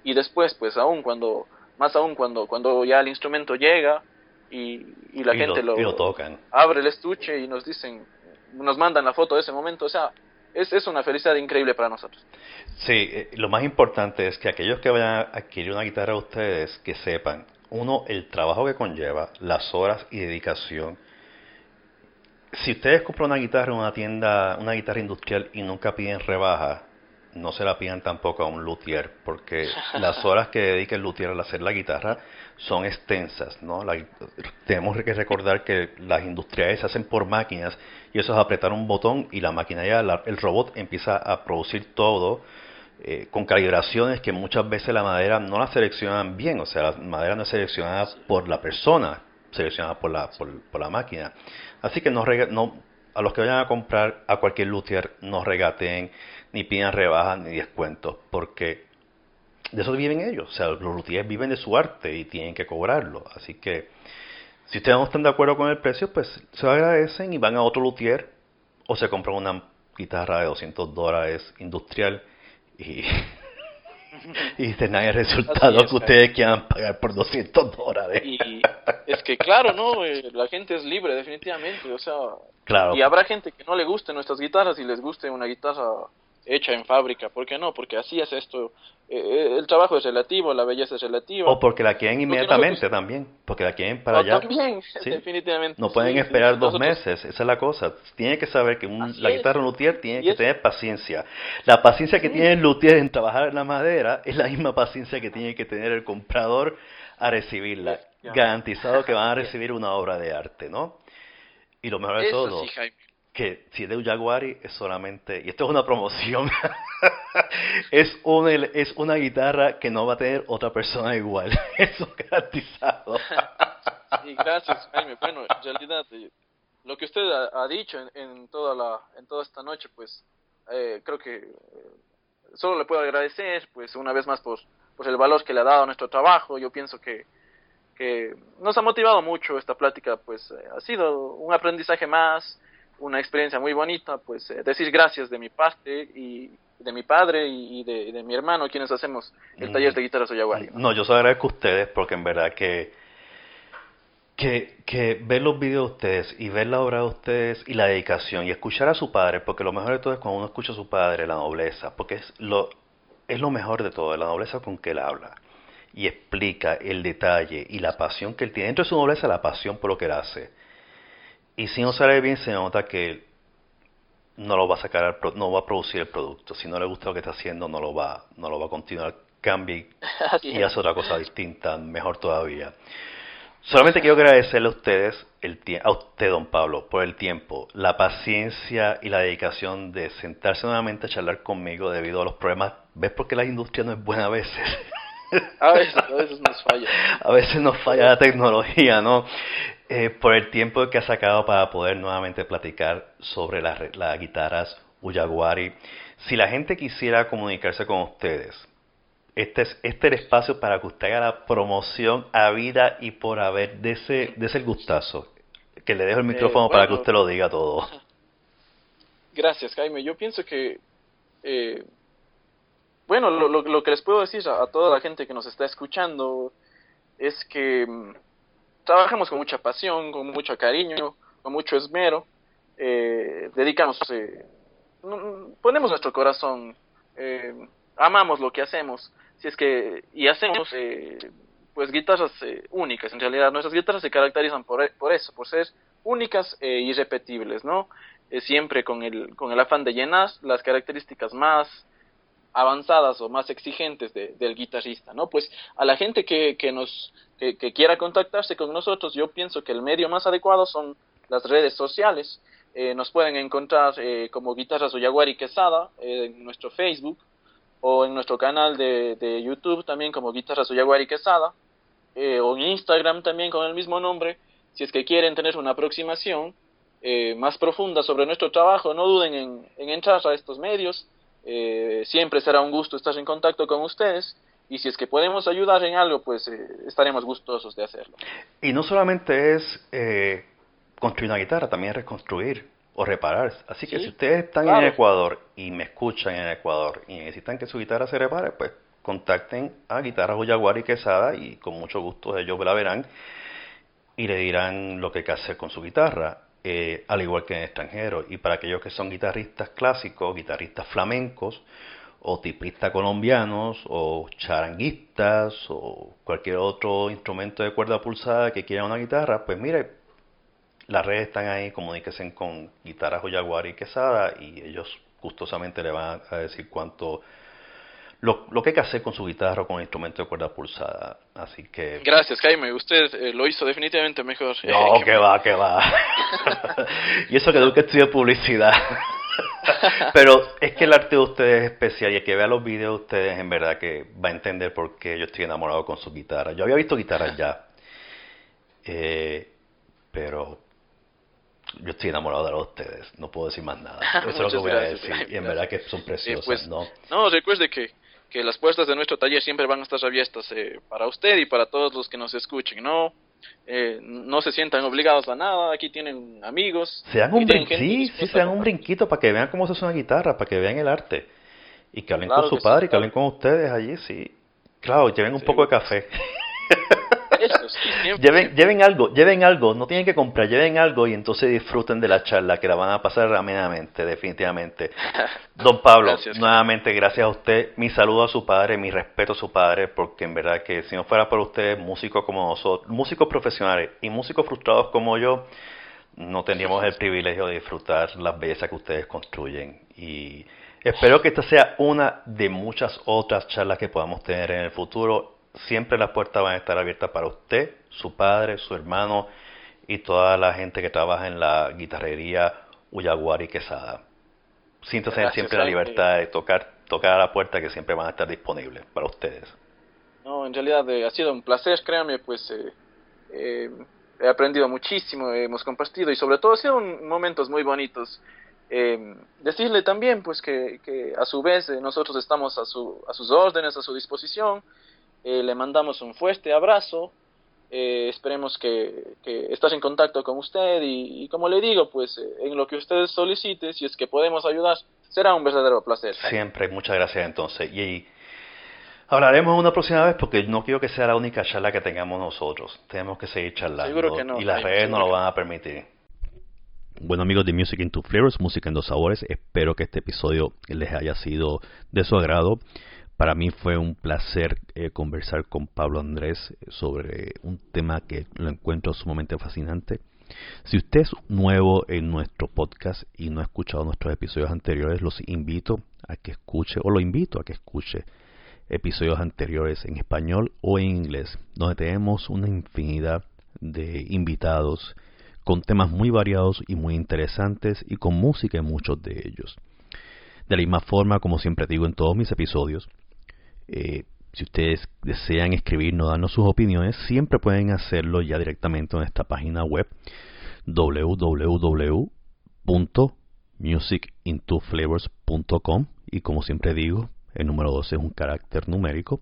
y después pues aún cuando más aún cuando cuando ya el instrumento llega y, y la gente lo, tocan. abre el estuche y nos dicen nos mandan la foto de ese momento o sea es, es una felicidad increíble para nosotros sí eh, lo más importante es que aquellos que vayan a adquirir una guitarra a ustedes que sepan uno el trabajo que conlleva las horas y dedicación si ustedes compran una guitarra en una tienda una guitarra industrial y nunca piden rebaja no se la pidan tampoco a un luthier, porque las horas que dedica el luthier al hacer la guitarra son extensas, ¿no? tenemos que recordar que las industriales se hacen por máquinas y eso es apretar un botón y la máquina ya, el robot empieza a producir todo eh, con calibraciones que muchas veces la madera no la seleccionan bien, o sea, la madera no es seleccionada por la persona, seleccionada por la, por, por la máquina. Así que no, no, a los que vayan a comprar a cualquier luthier, no regateen ni pidan rebajas ni descuentos, porque de eso viven ellos. O sea, los luthiers viven de su arte y tienen que cobrarlo. Así que, si ustedes no están de acuerdo con el precio, pues se lo agradecen y van a otro luthier o se compran una guitarra de 200 dólares industrial y, y tener el resultado que ustedes quieran pagar por 200 dólares. Y es que, claro, ¿no? Eh, la gente es libre, definitivamente. O sea, claro. y habrá gente que no le guste nuestras guitarras y les guste una guitarra hecha en fábrica. ¿Por qué no? Porque así es esto. Eh, eh, el trabajo es relativo, la belleza es relativa. O porque la quieren inmediatamente también. Porque la quieren para allá. También, definitivamente. No pueden esperar dos meses. Esa es la cosa. Tiene que saber que un, la guitarra luthier tiene que tener paciencia. La paciencia que tiene el luthier en trabajar en la madera es la misma paciencia que tiene que tener el comprador a recibirla. Garantizado que van a recibir una obra de arte, ¿no? Y lo mejor de todo, que si es de un Jaguari es solamente, y esto es una promoción, es, un, es una guitarra que no va a tener otra persona igual, eso garantizado. y gracias Jaime, bueno, en realidad lo que usted ha, dicho en, en, toda la, en toda esta noche, pues eh, creo que eh, solo le puedo agradecer, pues una vez más por, pues el valor que le ha dado a nuestro trabajo. Yo pienso que, que nos ha motivado mucho esta plática, pues eh, ha sido un aprendizaje más, una experiencia muy bonita, pues eh, decir gracias de mi parte y de mi padre y de, mi hermano, quienes hacemos el mm. taller de guitarra Soyaguari. ¿no? no, yo se agradezco a ustedes porque en verdad que, que, que ver los videos de ustedes y ver la obra de ustedes y la dedicación y escuchar a su padre, porque lo mejor de todo es cuando uno escucha a su padre, la nobleza, porque es lo, es lo mejor de todo, la nobleza con que él habla y explica el detalle y la pasión que él tiene. Dentro de su nobleza, la pasión por lo que él hace. Y si no sale bien, se nota que no lo va a sacar, no va a producir el producto. Si no le gusta lo que está haciendo, no lo va, no lo va a continuar. Cambie y hace otra cosa distinta, mejor todavía. Solamente quiero agradecerle a ustedes, el a usted, don Pablo, por el tiempo, la paciencia y la dedicación de sentarse nuevamente a charlar conmigo debido a los problemas. ¿Ves por qué la industria no es buena a veces? A veces, a veces nos falla. A veces nos falla la tecnología, ¿no? Eh, por el tiempo que ha sacado para poder nuevamente platicar sobre las, guitarras Uyaguari. Si la gente quisiera comunicarse con ustedes, este es, este el espacio para que usted haga la promoción a vida y por haber de ese, de ese gustazo. Que le dejo el eh, micrófono para que usted lo diga todo. Gracias, Jaime. Yo pienso que, eh, bueno, lo, que les puedo decir a, toda la gente que nos está escuchando es que mm, trabajamos con mucha pasión, con mucho cariño, con mucho esmero, eh, dedicamos, eh, ponemos nuestro corazón, eh, amamos lo que hacemos, si es que, y hacemos, eh, pues guitarras únicas, en realidad nuestras guitarras se caracterizan por, por eso, por ser únicas e irrepetibles, ¿no? siempre con el, con el afán de llenar las características más avanzadas o más exigentes del guitarrista, ¿no? Pues a la gente que, que nos que, quiera contactarse con nosotros, yo pienso que el medio más adecuado son las redes sociales. Eh, nos pueden encontrar eh, como Guitarras Oyaguari Quesada eh, en nuestro Facebook o en nuestro canal de, de YouTube también como Guitarras Oyaguari Quesada o en Instagram también con el mismo nombre. Si es que quieren tener una aproximación más profunda sobre nuestro trabajo, no duden en, en entrar a estos medios eh, siempre será un gusto estar en contacto con ustedes y si es que podemos ayudar en algo, pues eh, estaremos gustosos de hacerlo. Y no solamente es eh, construir una guitarra, también es reconstruir o reparar. Así que si ustedes están en Ecuador y me escuchan en Ecuador y necesitan que su guitarra se repare, pues contacten a Guitarras Uyaguar y Quesada y con mucho gusto ellos la verán y le dirán lo que hay que hacer con su guitarra. Eh, al igual que en extranjero. Y para aquellos que son guitarristas clásicos, guitarristas flamencos, o tipistas colombianos, o charanguistas, o cualquier otro instrumento de cuerda pulsada que quiera una guitarra, pues mire, las redes están ahí, comuníquense con Guitarras Jaguar y Quesada y ellos gustosamente le van a decir cuánto lo, lo, que hay que hacer con su guitarra o con el instrumento de cuerda pulsada. Así que. Gracias, Jaime. Usted eh, lo hizo definitivamente mejor. No, que va, que va. y eso que nunca estudió publicidad. Pero es que el arte de ustedes es especial y el que vea los videos de ustedes en verdad que va a entender por qué yo estoy enamorado con su guitarra. Yo había visto guitarras ya, eh, pero yo estoy enamorado de ustedes, no puedo decir más nada. Eso es lo que voy a decir. Y en verdad que son preciosas, pues, ¿no? No, recuerde que que las puertas de nuestro taller siempre van a estar abiertas eh, para usted y para todos los que nos escuchen, ¿no? Eh, no se sientan obligados a nada, aquí tienen amigos. Sean un sí, sí, sean un brinquito para que vean cómo se hace una guitarra, para que vean el arte. Y que hablen con su padre y que hablen con ustedes allí, sí. Claro, lleven un poco de café. Lleven, lleven algo, lleven algo, no tienen que comprar, lleven algo y entonces disfruten de la charla que la van a pasar amenamente, definitivamente. Don Pablo, nuevamente gracias a usted, mi saludo a su padre, mi respeto a su padre, porque en verdad que si no fuera por usted, músicos como nosotros, músicos profesionales y músicos frustrados como yo, no tendríamos el privilegio de disfrutar las bellezas que ustedes construyen. Y espero que esta sea una de muchas otras charlas que podamos tener en el futuro siempre las puertas van a estar abiertas para usted, su padre, su hermano y toda la gente que trabaja en la guitarrería Uyaguari Quesada. Siéntase siempre la libertad de tocar, tocar a la puerta que siempre van a estar disponibles para ustedes. No, en realidad eh, ha sido un placer, créanme, pues eh, eh, he aprendido muchísimo, hemos compartido y sobre todo ha sido momentos muy bonitos. decirle también pues que, que a su vez nosotros estamos a, su, a sus órdenes, a su disposición le mandamos un fuerte abrazo. esperemos que, que, estás en contacto con usted y, como le digo, pues en lo que usted solicite, si es que podemos ayudar, será un verdadero placer. Siempre, muchas gracias entonces. Y Hablaremos una próxima vez porque no quiero que sea la única charla que tengamos nosotros. Tenemos que seguir charlando. Y las redes no lo van a permitir. Bueno amigos de Music into Flavors, Música en dos sabores, espero que este episodio les haya sido de su agrado. Para mí fue un placer eh, conversar con Pablo Andrés sobre un tema que lo encuentro sumamente fascinante. Si usted es nuevo en nuestro podcast y no ha escuchado nuestros episodios anteriores, los invito a que escuche, o lo invito a que escuche episodios anteriores en español o en inglés, donde tenemos una infinidad de invitados con temas muy variados y muy interesantes y con música en muchos de ellos. De la misma forma, como siempre digo en todos mis episodios, eh, si ustedes desean escribirnos, darnos sus opiniones, siempre pueden hacerlo ya directamente en esta página web www.musicintoflavors.com y como siempre digo, el número 12 es un carácter numérico,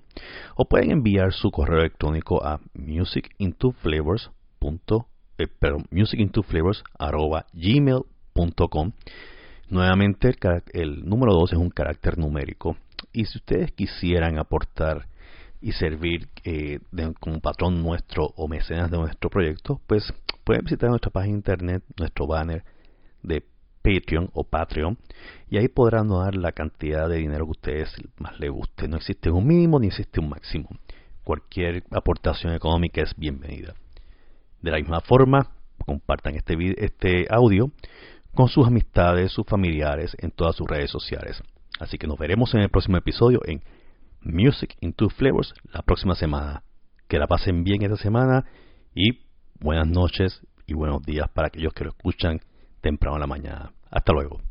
o pueden enviar su correo electrónico a musicintoflavors. Eh, musicintoflavors@gmail.com. Nuevamente el, el número 2 es un carácter numérico y si ustedes quisieran aportar y servir eh, como patrón nuestro o mecenas de nuestro proyecto, pues pueden visitar nuestra página internet, nuestro banner de Patreon o Patreon y ahí podrán dar la cantidad de dinero que ustedes más les guste. No existe un mínimo ni existe un máximo. Cualquier aportación económica es bienvenida. De la misma forma, compartan este, este audio con sus amistades, sus familiares en todas sus redes sociales. Así que nos veremos en el próximo episodio en Music into Flavors la próxima semana. Que la pasen bien esta semana y buenas noches y buenos días para aquellos que lo escuchan temprano en la mañana. Hasta luego.